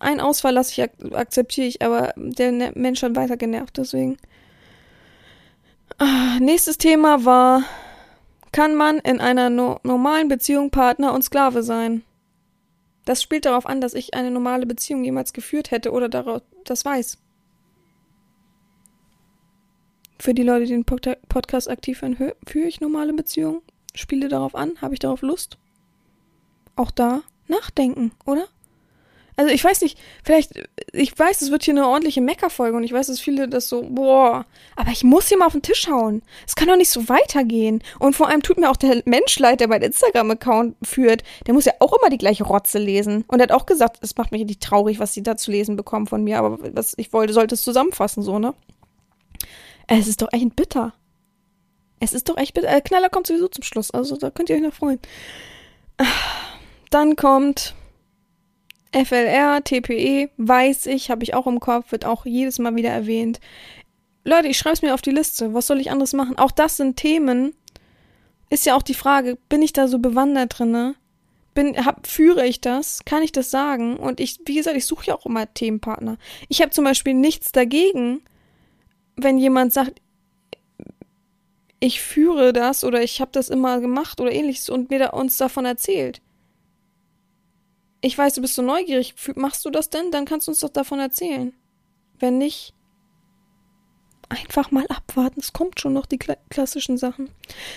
Ein Ausfall lasse ich ak akzeptiere ich, aber der ne-, Mensch hat weiter genervt, deswegen. Ah, nächstes Thema war, kann man in einer no normalen Beziehung Partner und Sklave sein? Das spielt darauf an, dass ich eine normale Beziehung jemals geführt hätte oder das weiß. Für die Leute, die den Podcast aktiv hören, führe ich normale Beziehungen? Spiele darauf an? Habe ich darauf Lust? Auch da nachdenken, oder? Also ich weiß nicht, vielleicht, ich weiß, es wird hier eine ordentliche Meckerfolge und ich weiß, dass viele das so, boah, aber ich muss hier mal auf den Tisch hauen. Es kann doch nicht so weitergehen. Und vor allem tut mir auch der Mensch leid, der meinen Instagram-Account führt. Der muss ja auch immer die gleiche Rotze lesen. Und er hat auch gesagt, es macht mich richtig traurig, was sie da zu lesen bekommen von mir, aber was ich wollte, sollte es zusammenfassen, so, ne? Es ist doch echt bitter. Es ist doch echt bitter. Äh, Knaller kommt sowieso zum Schluss, also da könnt ihr euch noch freuen. Dann kommt FLR, TPE, weiß ich, habe ich auch im Kopf, wird auch jedes Mal wieder erwähnt. Leute, ich schreibe es mir auf die Liste. Was soll ich anderes machen? Auch das sind Themen. Ist ja auch die Frage, bin ich da so bewandert drinne? Bin, hab, führe ich das? Kann ich das sagen? Und ich, wie gesagt, ich suche ja auch immer Themenpartner. Ich habe zum Beispiel nichts dagegen, wenn jemand sagt, ich führe das oder ich habe das immer gemacht oder ähnliches und mir da uns davon erzählt. Ich weiß, du bist so neugierig. Machst du das denn? Dann kannst du uns doch davon erzählen. Wenn nicht, einfach mal abwarten. Es kommt schon noch die kla klassischen Sachen.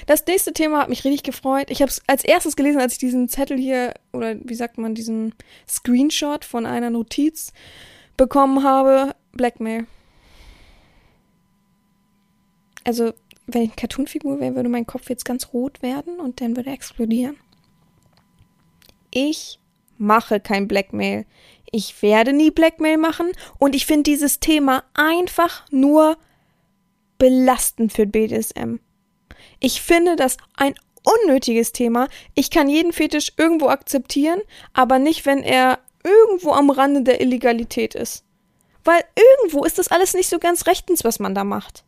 Das nächste Thema hat mich richtig gefreut. Ich habe es als erstes gelesen, als ich diesen Zettel hier, oder wie sagt man, diesen Screenshot von einer Notiz bekommen habe. Blackmail. Also, wenn ich eine Cartoonfigur wäre, würde mein Kopf jetzt ganz rot werden und dann würde er explodieren. Ich mache kein Blackmail. Ich werde nie Blackmail machen und ich finde dieses Thema einfach nur belastend für BDSM. Ich finde das ein unnötiges Thema. Ich kann jeden Fetisch irgendwo akzeptieren, aber nicht, wenn er irgendwo am Rande der Illegalität ist. Weil irgendwo ist das alles nicht so ganz rechtens, was man da macht.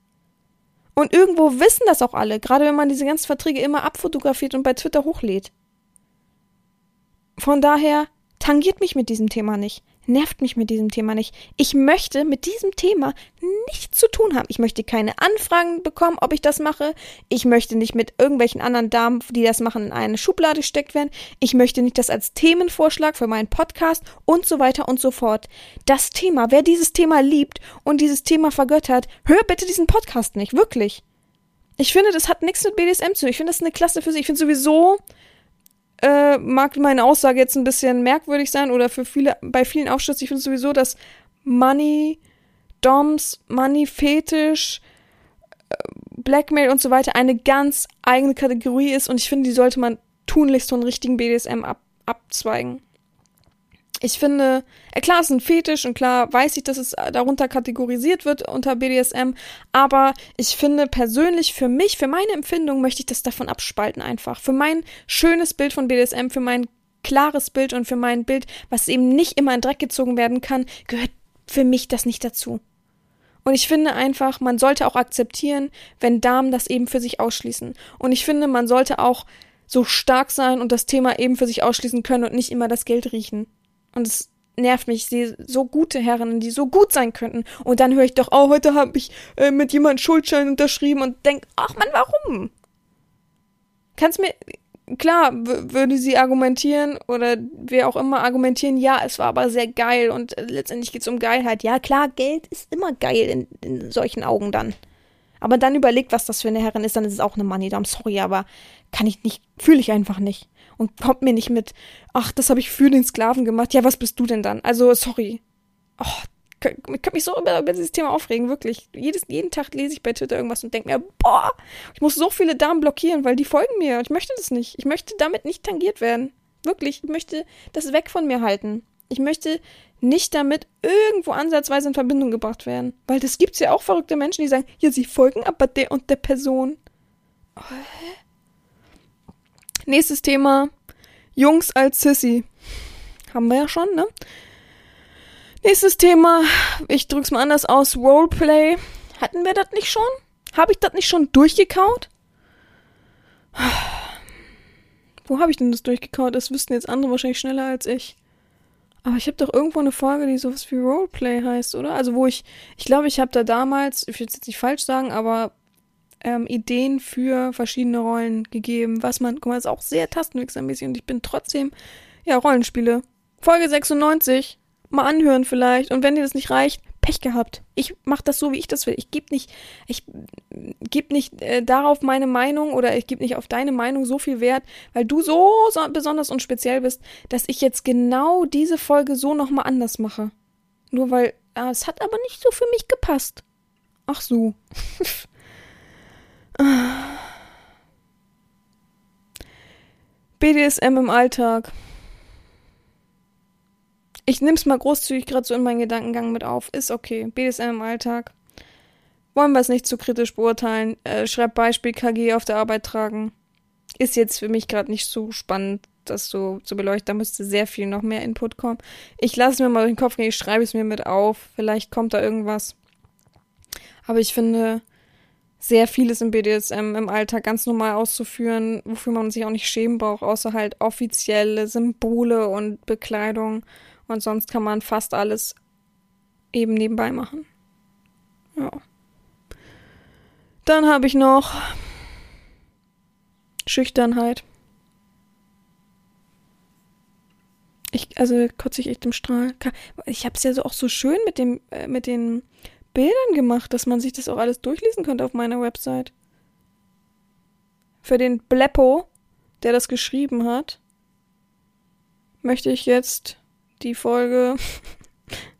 Und irgendwo wissen das auch alle, gerade wenn man diese ganzen Verträge immer abfotografiert und bei Twitter hochlädt. Von daher tangiert mich mit diesem Thema nicht nervt mich mit diesem Thema nicht. Ich möchte mit diesem Thema nichts zu tun haben. Ich möchte keine Anfragen bekommen, ob ich das mache. Ich möchte nicht mit irgendwelchen anderen Damen, die das machen, in eine Schublade gesteckt werden. Ich möchte nicht das als Themenvorschlag für meinen Podcast und so weiter und so fort. Das Thema, wer dieses Thema liebt und dieses Thema vergöttert, hör bitte diesen Podcast nicht, wirklich. Ich finde, das hat nichts mit BDSM zu tun. Ich finde, das ist eine Klasse für sich. Ich finde sowieso, äh, mag meine Aussage jetzt ein bisschen merkwürdig sein oder für viele, bei vielen Aufschluss. Ich finde sowieso, dass Money, Doms, Money, Fetisch, äh, Blackmail und so weiter eine ganz eigene Kategorie ist und ich finde, die sollte man tunlichst von richtigen BDSM ab, abzweigen ich finde, äh, klar, es ist ein Fetisch und klar weiß ich, dass es äh, darunter kategorisiert wird unter BDSM, aber ich finde persönlich für mich, für meine Empfindung möchte ich das davon abspalten einfach. Für mein schönes Bild von BDSM, für mein klares Bild und für mein Bild, was eben nicht immer in Dreck gezogen werden kann, gehört für mich das nicht dazu. Und ich finde einfach, man sollte auch akzeptieren, wenn Damen das eben für sich ausschließen. Und ich finde, man sollte auch so stark sein und das Thema eben für sich ausschließen können und nicht immer das Geld riechen. Und es nervt mich. Ich so gute Herren, die so gut sein könnten. Und dann höre ich doch, oh, heute habe ich äh, mit jemandem Schuldschein unterschrieben und denke, ach man, warum? Kannst mir, klar, würde sie argumentieren oder wer auch immer argumentieren, ja, es war aber sehr geil und letztendlich geht es um Geilheit. Ja, klar, Geld ist immer geil in, in solchen Augen dann. Aber dann überlegt, was das für eine Herrin ist, dann ist es auch eine Money Dom. Sorry, aber kann ich nicht, fühle ich einfach nicht und kommt mir nicht mit, ach, das habe ich für den Sklaven gemacht. Ja, was bist du denn dann? Also, sorry. Oh, ich könnte mich so über, über, dieses Thema aufregen, wirklich. Jedes, jeden Tag lese ich bei Twitter irgendwas und denke mir, boah, ich muss so viele Damen blockieren, weil die folgen mir. Ich möchte das nicht. Ich möchte damit nicht tangiert werden. Wirklich, ich möchte das weg von mir halten. Ich möchte nicht damit irgendwo ansatzweise in Verbindung gebracht werden. Weil das gibt's ja auch verrückte Menschen, die sagen, ja, sie folgen aber der und der Person. Oh, hä? Nächstes Thema. Jungs als Sissy. Haben wir ja schon, ne? Nächstes Thema. Ich drück's mal anders aus. Roleplay. Hatten wir das nicht schon? Habe ich das nicht schon durchgekaut? Wo habe ich denn das durchgekaut? Das wüssten jetzt andere wahrscheinlich schneller als ich. Aber ich habe doch irgendwo eine Folge, die sowas wie Roleplay heißt, oder? Also wo ich, ich glaube, ich habe da damals, ich will jetzt nicht falsch sagen, aber ähm, Ideen für verschiedene Rollen gegeben, was man, guck mal, ist auch sehr tastenwechselmäßig und ich bin trotzdem, ja, Rollenspiele. Folge 96, mal anhören vielleicht und wenn dir das nicht reicht, Pech gehabt. Ich mach das so, wie ich das will. Ich gebe nicht, ich gebe nicht äh, darauf meine Meinung oder ich gebe nicht auf deine Meinung so viel Wert, weil du so, so besonders und speziell bist, dass ich jetzt genau diese Folge so nochmal anders mache. Nur weil, ah, es hat aber nicht so für mich gepasst. Ach so. BDSM im Alltag. Ich nehme es mal großzügig gerade so in meinen Gedankengang mit auf. Ist okay. BDSM im Alltag. Wollen wir es nicht zu kritisch beurteilen. Äh, schreib Beispiel KG auf der Arbeit tragen. Ist jetzt für mich gerade nicht so spannend, das so zu beleuchten. Da müsste sehr viel noch mehr Input kommen. Ich lasse mir mal durch den Kopf gehen, ich schreibe es mir mit auf. Vielleicht kommt da irgendwas. Aber ich finde, sehr vieles im BDSM im Alltag ganz normal auszuführen, wofür man sich auch nicht schämen braucht, außer halt offizielle Symbole und Bekleidung. Und sonst kann man fast alles eben nebenbei machen. Ja. Dann habe ich noch Schüchternheit. Ich, also kotze ich echt im Strahl. Ich habe es ja so auch so schön mit dem, äh, mit den Bildern gemacht, dass man sich das auch alles durchlesen könnte auf meiner Website. Für den Bleppo, der das geschrieben hat, möchte ich jetzt die Folge.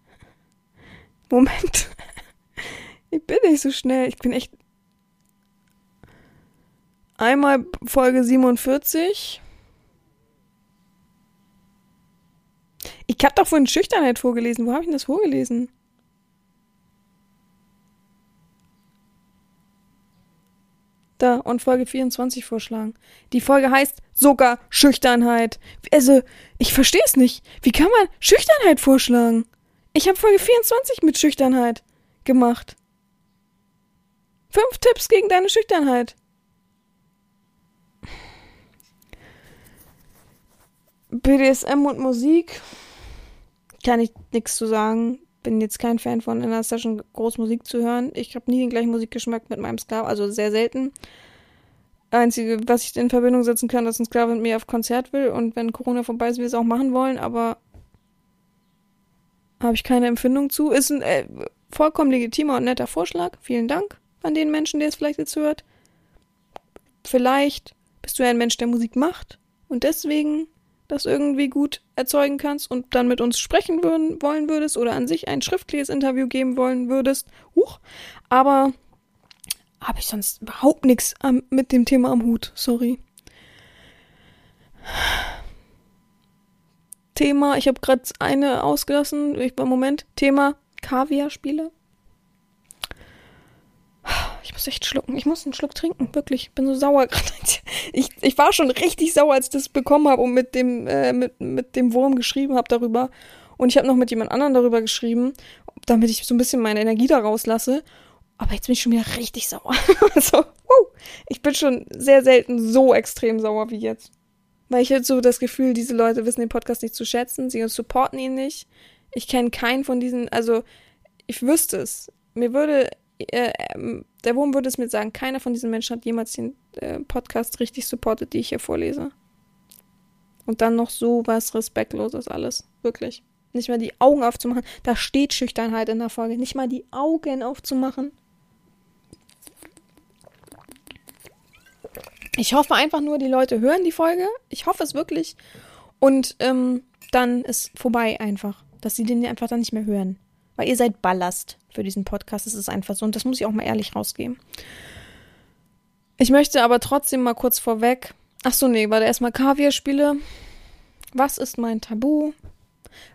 Moment. Ich bin nicht so schnell. Ich bin echt. Einmal Folge 47. Ich habe doch vorhin Schüchternheit vorgelesen. Wo habe ich denn das vorgelesen? Da, und Folge 24 vorschlagen. Die Folge heißt sogar Schüchternheit. Also, ich verstehe es nicht. Wie kann man Schüchternheit vorschlagen? Ich habe Folge 24 mit Schüchternheit gemacht. Fünf Tipps gegen deine Schüchternheit. BDSM und Musik kann ich nichts zu sagen. Bin jetzt kein Fan von in einer Session groß Musik zu hören. Ich habe nie den gleichen Musikgeschmack mit meinem Sklaven, also sehr selten. Einzige, was ich in Verbindung setzen kann, dass ein Sklave mit mir auf Konzert will und wenn Corona vorbei ist, wir es auch machen wollen, aber habe ich keine Empfindung zu. Ist ein äh, vollkommen legitimer und netter Vorschlag. Vielen Dank an den Menschen, der es vielleicht jetzt hört. Vielleicht bist du ja ein Mensch, der Musik macht und deswegen das irgendwie gut erzeugen kannst und dann mit uns sprechen würden, wollen würdest oder an sich ein schriftliches Interview geben wollen würdest. Huch. Aber habe ich sonst überhaupt nichts mit dem Thema am Hut. Sorry. Thema, ich habe gerade eine ausgelassen. Ich Moment. Thema Kaviar-Spiele. Ich muss echt schlucken. Ich muss einen Schluck trinken. Wirklich. Ich bin so sauer gerade. Ich, ich war schon richtig sauer, als ich das bekommen habe und mit dem, äh, mit, mit dem Wurm geschrieben habe darüber. Und ich habe noch mit jemand anderem darüber geschrieben, damit ich so ein bisschen meine Energie da rauslasse. Aber jetzt bin ich schon wieder richtig sauer. also, wow. Ich bin schon sehr selten so extrem sauer wie jetzt. Weil ich jetzt so das Gefühl, diese Leute wissen den Podcast nicht zu schätzen, sie supporten ihn nicht. Ich kenne keinen von diesen, also ich wüsste es. Mir würde äh, ähm, der Wurm würde es mir sagen, keiner von diesen Menschen hat jemals den äh, Podcast richtig supportet, die ich hier vorlese. Und dann noch so was Respektloses alles. Wirklich. Nicht mal die Augen aufzumachen. Da steht Schüchternheit in der Folge. Nicht mal die Augen aufzumachen. Ich hoffe einfach nur, die Leute hören die Folge. Ich hoffe es wirklich. Und ähm, dann ist vorbei einfach. Dass sie den einfach dann nicht mehr hören. Weil ihr seid Ballast für diesen Podcast. Es ist einfach so. Und das muss ich auch mal ehrlich rausgeben. Ich möchte aber trotzdem mal kurz vorweg. Ach so, nee, warte erstmal Kaviar-Spiele. Was ist mein Tabu?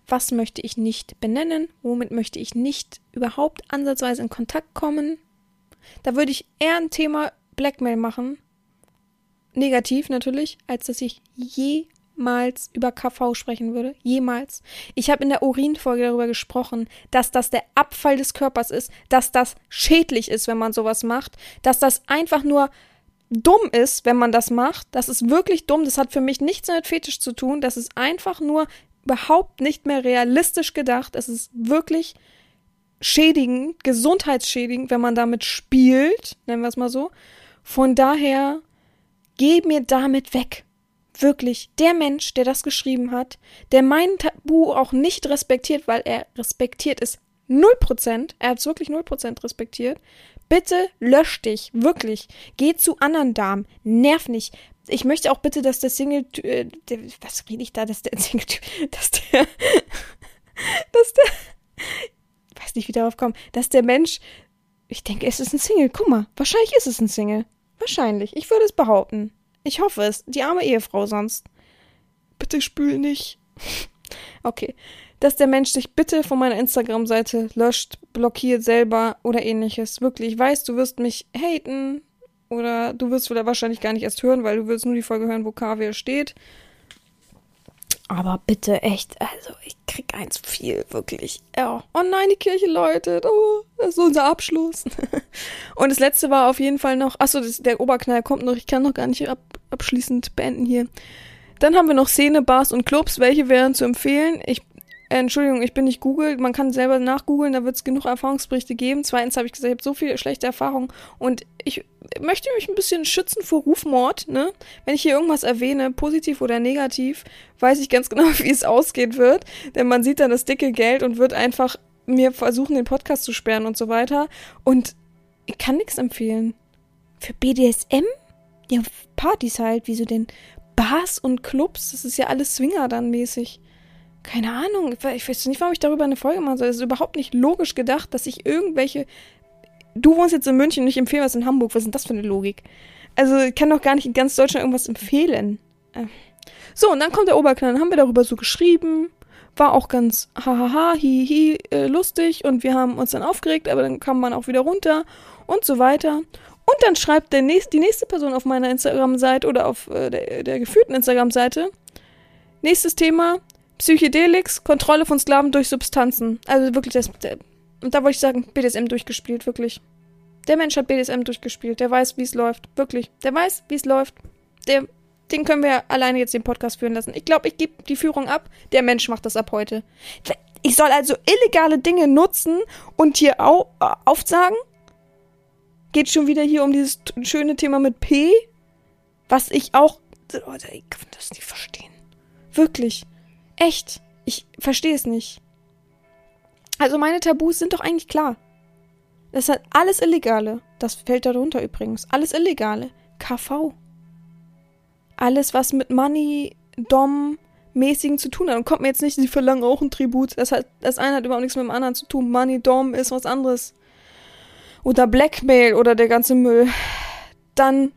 Was möchte ich nicht benennen? Womit möchte ich nicht überhaupt ansatzweise in Kontakt kommen? Da würde ich eher ein Thema Blackmail machen. Negativ natürlich, als dass ich je jemals über KV sprechen würde. Jemals. Ich habe in der Urinfolge darüber gesprochen, dass das der Abfall des Körpers ist, dass das schädlich ist, wenn man sowas macht, dass das einfach nur dumm ist, wenn man das macht. Das ist wirklich dumm. Das hat für mich nichts mit Fetisch zu tun. Das ist einfach nur überhaupt nicht mehr realistisch gedacht. Es ist wirklich schädigend, gesundheitsschädigend, wenn man damit spielt, nennen wir es mal so. Von daher, geh mir damit weg wirklich der Mensch, der das geschrieben hat, der mein Tabu auch nicht respektiert, weil er respektiert es 0%, er hat es wirklich 0% respektiert, bitte lösch dich, wirklich. Geh zu anderen Damen, nerv nicht. Ich möchte auch bitte, dass der Single, äh, was rede ich da, dass der Single, dass der, dass der, weiß nicht, wie darauf kommen, dass der Mensch, ich denke, es ist ein Single, guck mal, wahrscheinlich ist es ein Single. Wahrscheinlich, ich würde es behaupten. Ich hoffe es. Die arme Ehefrau sonst. Bitte spül nicht. okay. Dass der Mensch sich bitte von meiner Instagram-Seite löscht, blockiert selber oder ähnliches. Wirklich, ich weiß, du wirst mich haten. Oder du wirst wahrscheinlich gar nicht erst hören, weil du willst nur die Folge hören, wo Kaviar steht. Aber bitte, echt, also ich krieg eins viel, wirklich. Ja. Oh nein, die Kirche läutet. Oh, das ist unser Abschluss. Und das letzte war auf jeden Fall noch, achso, der Oberknall kommt noch, ich kann noch gar nicht ab, abschließend beenden hier. Dann haben wir noch Szene, Bars und Clubs. Welche wären zu empfehlen? Ich äh, Entschuldigung, ich bin nicht Google, man kann selber nachgoogeln, da wird es genug Erfahrungsberichte geben. Zweitens habe ich gesagt, ich habe so viele schlechte Erfahrungen und ich möchte mich ein bisschen schützen vor Rufmord, ne? Wenn ich hier irgendwas erwähne, positiv oder negativ, weiß ich ganz genau, wie es ausgehen wird, denn man sieht dann das dicke Geld und wird einfach mir versuchen, den Podcast zu sperren und so weiter. Und ich kann nichts empfehlen. Für BDSM? Ja, Partys halt, wie so den Bars und Clubs, das ist ja alles Swinger dann mäßig. Keine Ahnung, ich weiß nicht, warum ich darüber eine Folge machen soll. Es ist überhaupt nicht logisch gedacht, dass ich irgendwelche. Du wohnst jetzt in München und ich empfehle was in Hamburg. Was ist denn das für eine Logik? Also, ich kann doch gar nicht in ganz Deutschland irgendwas empfehlen. Äh. So, und dann kommt der Oberknall. Dann haben wir darüber so geschrieben. War auch ganz hahaha, hihi, äh, lustig. Und wir haben uns dann aufgeregt, aber dann kam man auch wieder runter und so weiter. Und dann schreibt der nächst, die nächste Person auf meiner Instagram-Seite oder auf äh, der, der geführten Instagram-Seite. Nächstes Thema: Psychedelix, Kontrolle von Sklaven durch Substanzen. Also wirklich, das, und da wollte ich sagen, BDSM durchgespielt, wirklich. Der Mensch hat BDSM durchgespielt. Der weiß, wie es läuft. Wirklich. Der weiß, wie es läuft. Der, den können wir alleine jetzt den Podcast führen lassen. Ich glaube, ich gebe die Führung ab. Der Mensch macht das ab heute. Ich soll also illegale Dinge nutzen und hier au aufsagen? geht schon wieder hier um dieses schöne Thema mit P, was ich auch. Leute, ich kann das nicht verstehen. Wirklich. Echt. Ich verstehe es nicht. Also meine Tabus sind doch eigentlich klar. Das hat alles Illegale. Das fällt darunter übrigens. Alles Illegale. KV. Alles, was mit Money, Dom, mäßigen zu tun hat. Und kommt mir jetzt nicht, sie verlangen auch ein Tribut. Das, hat, das eine hat überhaupt nichts mit dem anderen zu tun. Money, Dom ist was anderes oder Blackmail oder der ganze Müll, dann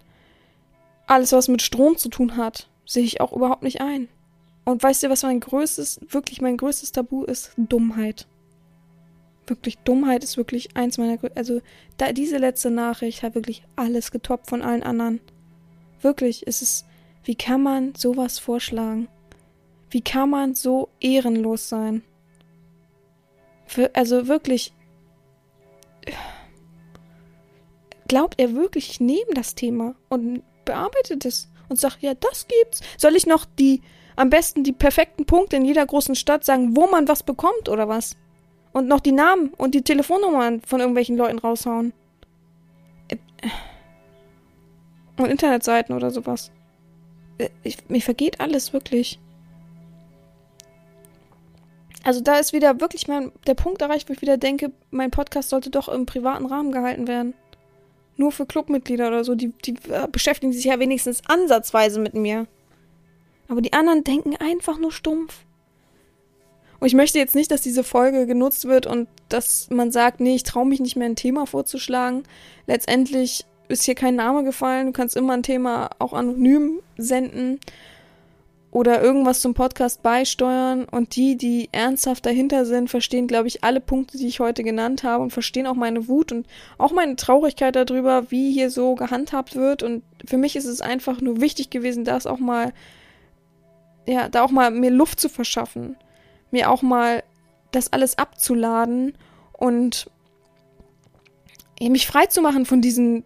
alles, was mit Strom zu tun hat, sehe ich auch überhaupt nicht ein. Und weißt du, was mein größtes, wirklich mein größtes Tabu ist? Dummheit. Wirklich, Dummheit ist wirklich eins meiner, also da, diese letzte Nachricht hat wirklich alles getoppt von allen anderen. Wirklich, es ist, wie kann man sowas vorschlagen? Wie kann man so ehrenlos sein? Für, also wirklich, glaubt er wirklich, ich nehme das Thema und bearbeitet es und sagt, ja, das gibt's. Soll ich noch die, am besten die perfekten Punkte in jeder großen Stadt sagen, wo man was bekommt oder was? Und noch die Namen und die Telefonnummern von irgendwelchen Leuten raushauen. Und Internetseiten oder sowas. Ich, mir vergeht alles wirklich. Also da ist wieder wirklich mein, der Punkt erreicht, wo ich wieder denke, mein Podcast sollte doch im privaten Rahmen gehalten werden nur für Clubmitglieder oder so, die, die äh, beschäftigen sich ja wenigstens ansatzweise mit mir. Aber die anderen denken einfach nur stumpf. Und ich möchte jetzt nicht, dass diese Folge genutzt wird und dass man sagt, nee, ich traue mich nicht mehr ein Thema vorzuschlagen. Letztendlich ist hier kein Name gefallen. Du kannst immer ein Thema auch anonym senden oder irgendwas zum Podcast beisteuern. Und die, die ernsthaft dahinter sind, verstehen, glaube ich, alle Punkte, die ich heute genannt habe und verstehen auch meine Wut und auch meine Traurigkeit darüber, wie hier so gehandhabt wird. Und für mich ist es einfach nur wichtig gewesen, das auch mal, ja, da auch mal mir Luft zu verschaffen, mir auch mal das alles abzuladen und mich frei zu machen von diesen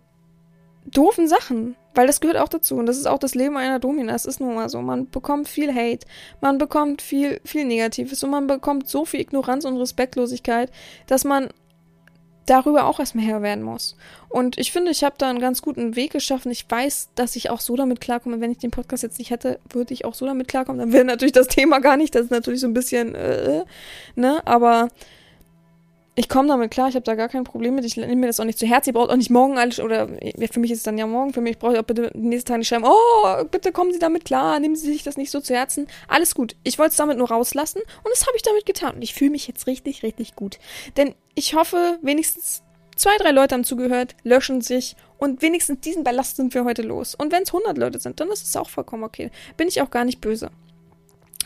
doofen Sachen. Weil das gehört auch dazu. Und das ist auch das Leben einer Domina. Es ist nun mal so. Man bekommt viel Hate. Man bekommt viel, viel Negatives. Und man bekommt so viel Ignoranz und Respektlosigkeit, dass man darüber auch erstmal Herr werden muss. Und ich finde, ich habe da einen ganz guten Weg geschaffen. Ich weiß, dass ich auch so damit klarkomme. Wenn ich den Podcast jetzt nicht hätte, würde ich auch so damit klarkommen. Dann wäre natürlich das Thema gar nicht. Das ist natürlich so ein bisschen, äh, ne? Aber ich komme damit klar, ich habe da gar kein Problem mit. Ich nehme mir das auch nicht zu Herz. Ihr braucht auch nicht morgen alles, oder für mich ist es dann ja morgen, für mich brauche ich auch bitte den nächsten Tag nicht schreiben, oh, bitte kommen Sie damit klar, nehmen Sie sich das nicht so zu Herzen. Alles gut. Ich wollte es damit nur rauslassen und das habe ich damit getan. Und ich fühle mich jetzt richtig, richtig gut. Denn ich hoffe, wenigstens zwei, drei Leute haben zugehört, löschen sich und wenigstens diesen Ballast sind wir heute los. Und wenn es 100 Leute sind, dann ist es auch vollkommen okay. Bin ich auch gar nicht böse.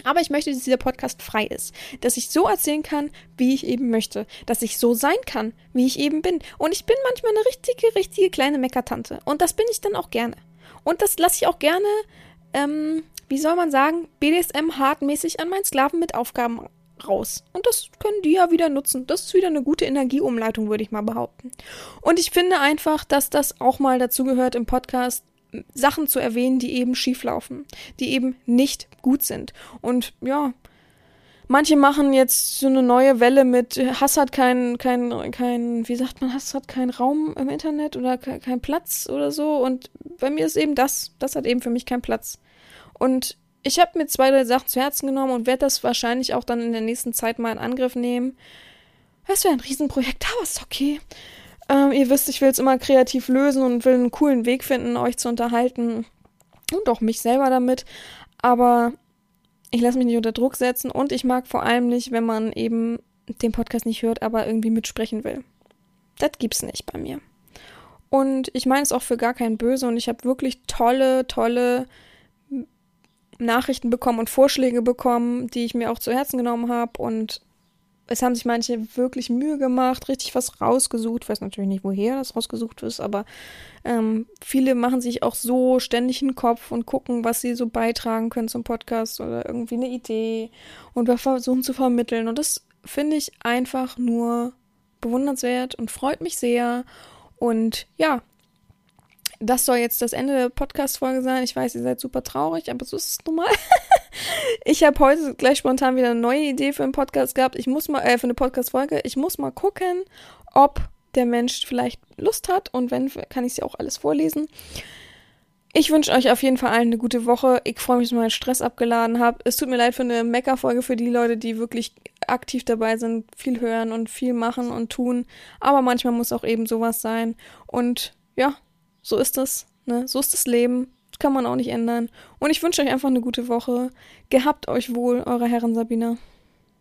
Aber ich möchte, dass dieser Podcast frei ist. Dass ich so erzählen kann, wie ich eben möchte. Dass ich so sein kann, wie ich eben bin. Und ich bin manchmal eine richtige, richtige kleine Meckertante. Und das bin ich dann auch gerne. Und das lasse ich auch gerne, ähm, wie soll man sagen, BDSM hartmäßig an meinen Sklaven mit Aufgaben raus. Und das können die ja wieder nutzen. Das ist wieder eine gute Energieumleitung, würde ich mal behaupten. Und ich finde einfach, dass das auch mal dazu gehört im Podcast, Sachen zu erwähnen, die eben schief laufen, die eben nicht gut sind. Und ja, Manche machen jetzt so eine neue Welle mit Hass hat kein, kein, kein, wie sagt man, Hass hat keinen Raum im Internet oder keinen Platz oder so. Und bei mir ist eben das, das hat eben für mich keinen Platz. Und ich habe mir zwei, drei Sachen zu Herzen genommen und werde das wahrscheinlich auch dann in der nächsten Zeit mal in Angriff nehmen. Es wäre ein Riesenprojekt, aber ist okay. Ähm, ihr wisst, ich will es immer kreativ lösen und will einen coolen Weg finden, euch zu unterhalten. Und auch mich selber damit. Aber ich lasse mich nicht unter Druck setzen und ich mag vor allem nicht, wenn man eben den Podcast nicht hört, aber irgendwie mitsprechen will. Das gibt's nicht bei mir. Und ich meine es auch für gar kein Böse und ich habe wirklich tolle, tolle Nachrichten bekommen und Vorschläge bekommen, die ich mir auch zu Herzen genommen habe und es haben sich manche wirklich Mühe gemacht, richtig was rausgesucht. Ich weiß natürlich nicht, woher das rausgesucht ist, aber ähm, viele machen sich auch so ständig einen Kopf und gucken, was sie so beitragen können zum Podcast oder irgendwie eine Idee und versuchen zu vermitteln. Und das finde ich einfach nur bewundernswert und freut mich sehr. Und ja, das soll jetzt das Ende der Podcast-Folge sein. Ich weiß, ihr seid super traurig, aber so ist es nun mal. ich habe heute gleich spontan wieder eine neue Idee für einen Podcast gehabt. Ich muss mal, äh, für eine Podcast-Folge. Ich muss mal gucken, ob der Mensch vielleicht Lust hat und wenn, kann ich sie auch alles vorlesen. Ich wünsche euch auf jeden Fall allen eine gute Woche. Ich freue mich, dass ich meinen Stress abgeladen habe. Es tut mir leid für eine Mecker-Folge für die Leute, die wirklich aktiv dabei sind, viel hören und viel machen und tun. Aber manchmal muss auch eben sowas sein. Und ja, so ist es. Ne? So ist das Leben. Kann man auch nicht ändern. Und ich wünsche euch einfach eine gute Woche. Gehabt euch wohl, eure Herren Sabina.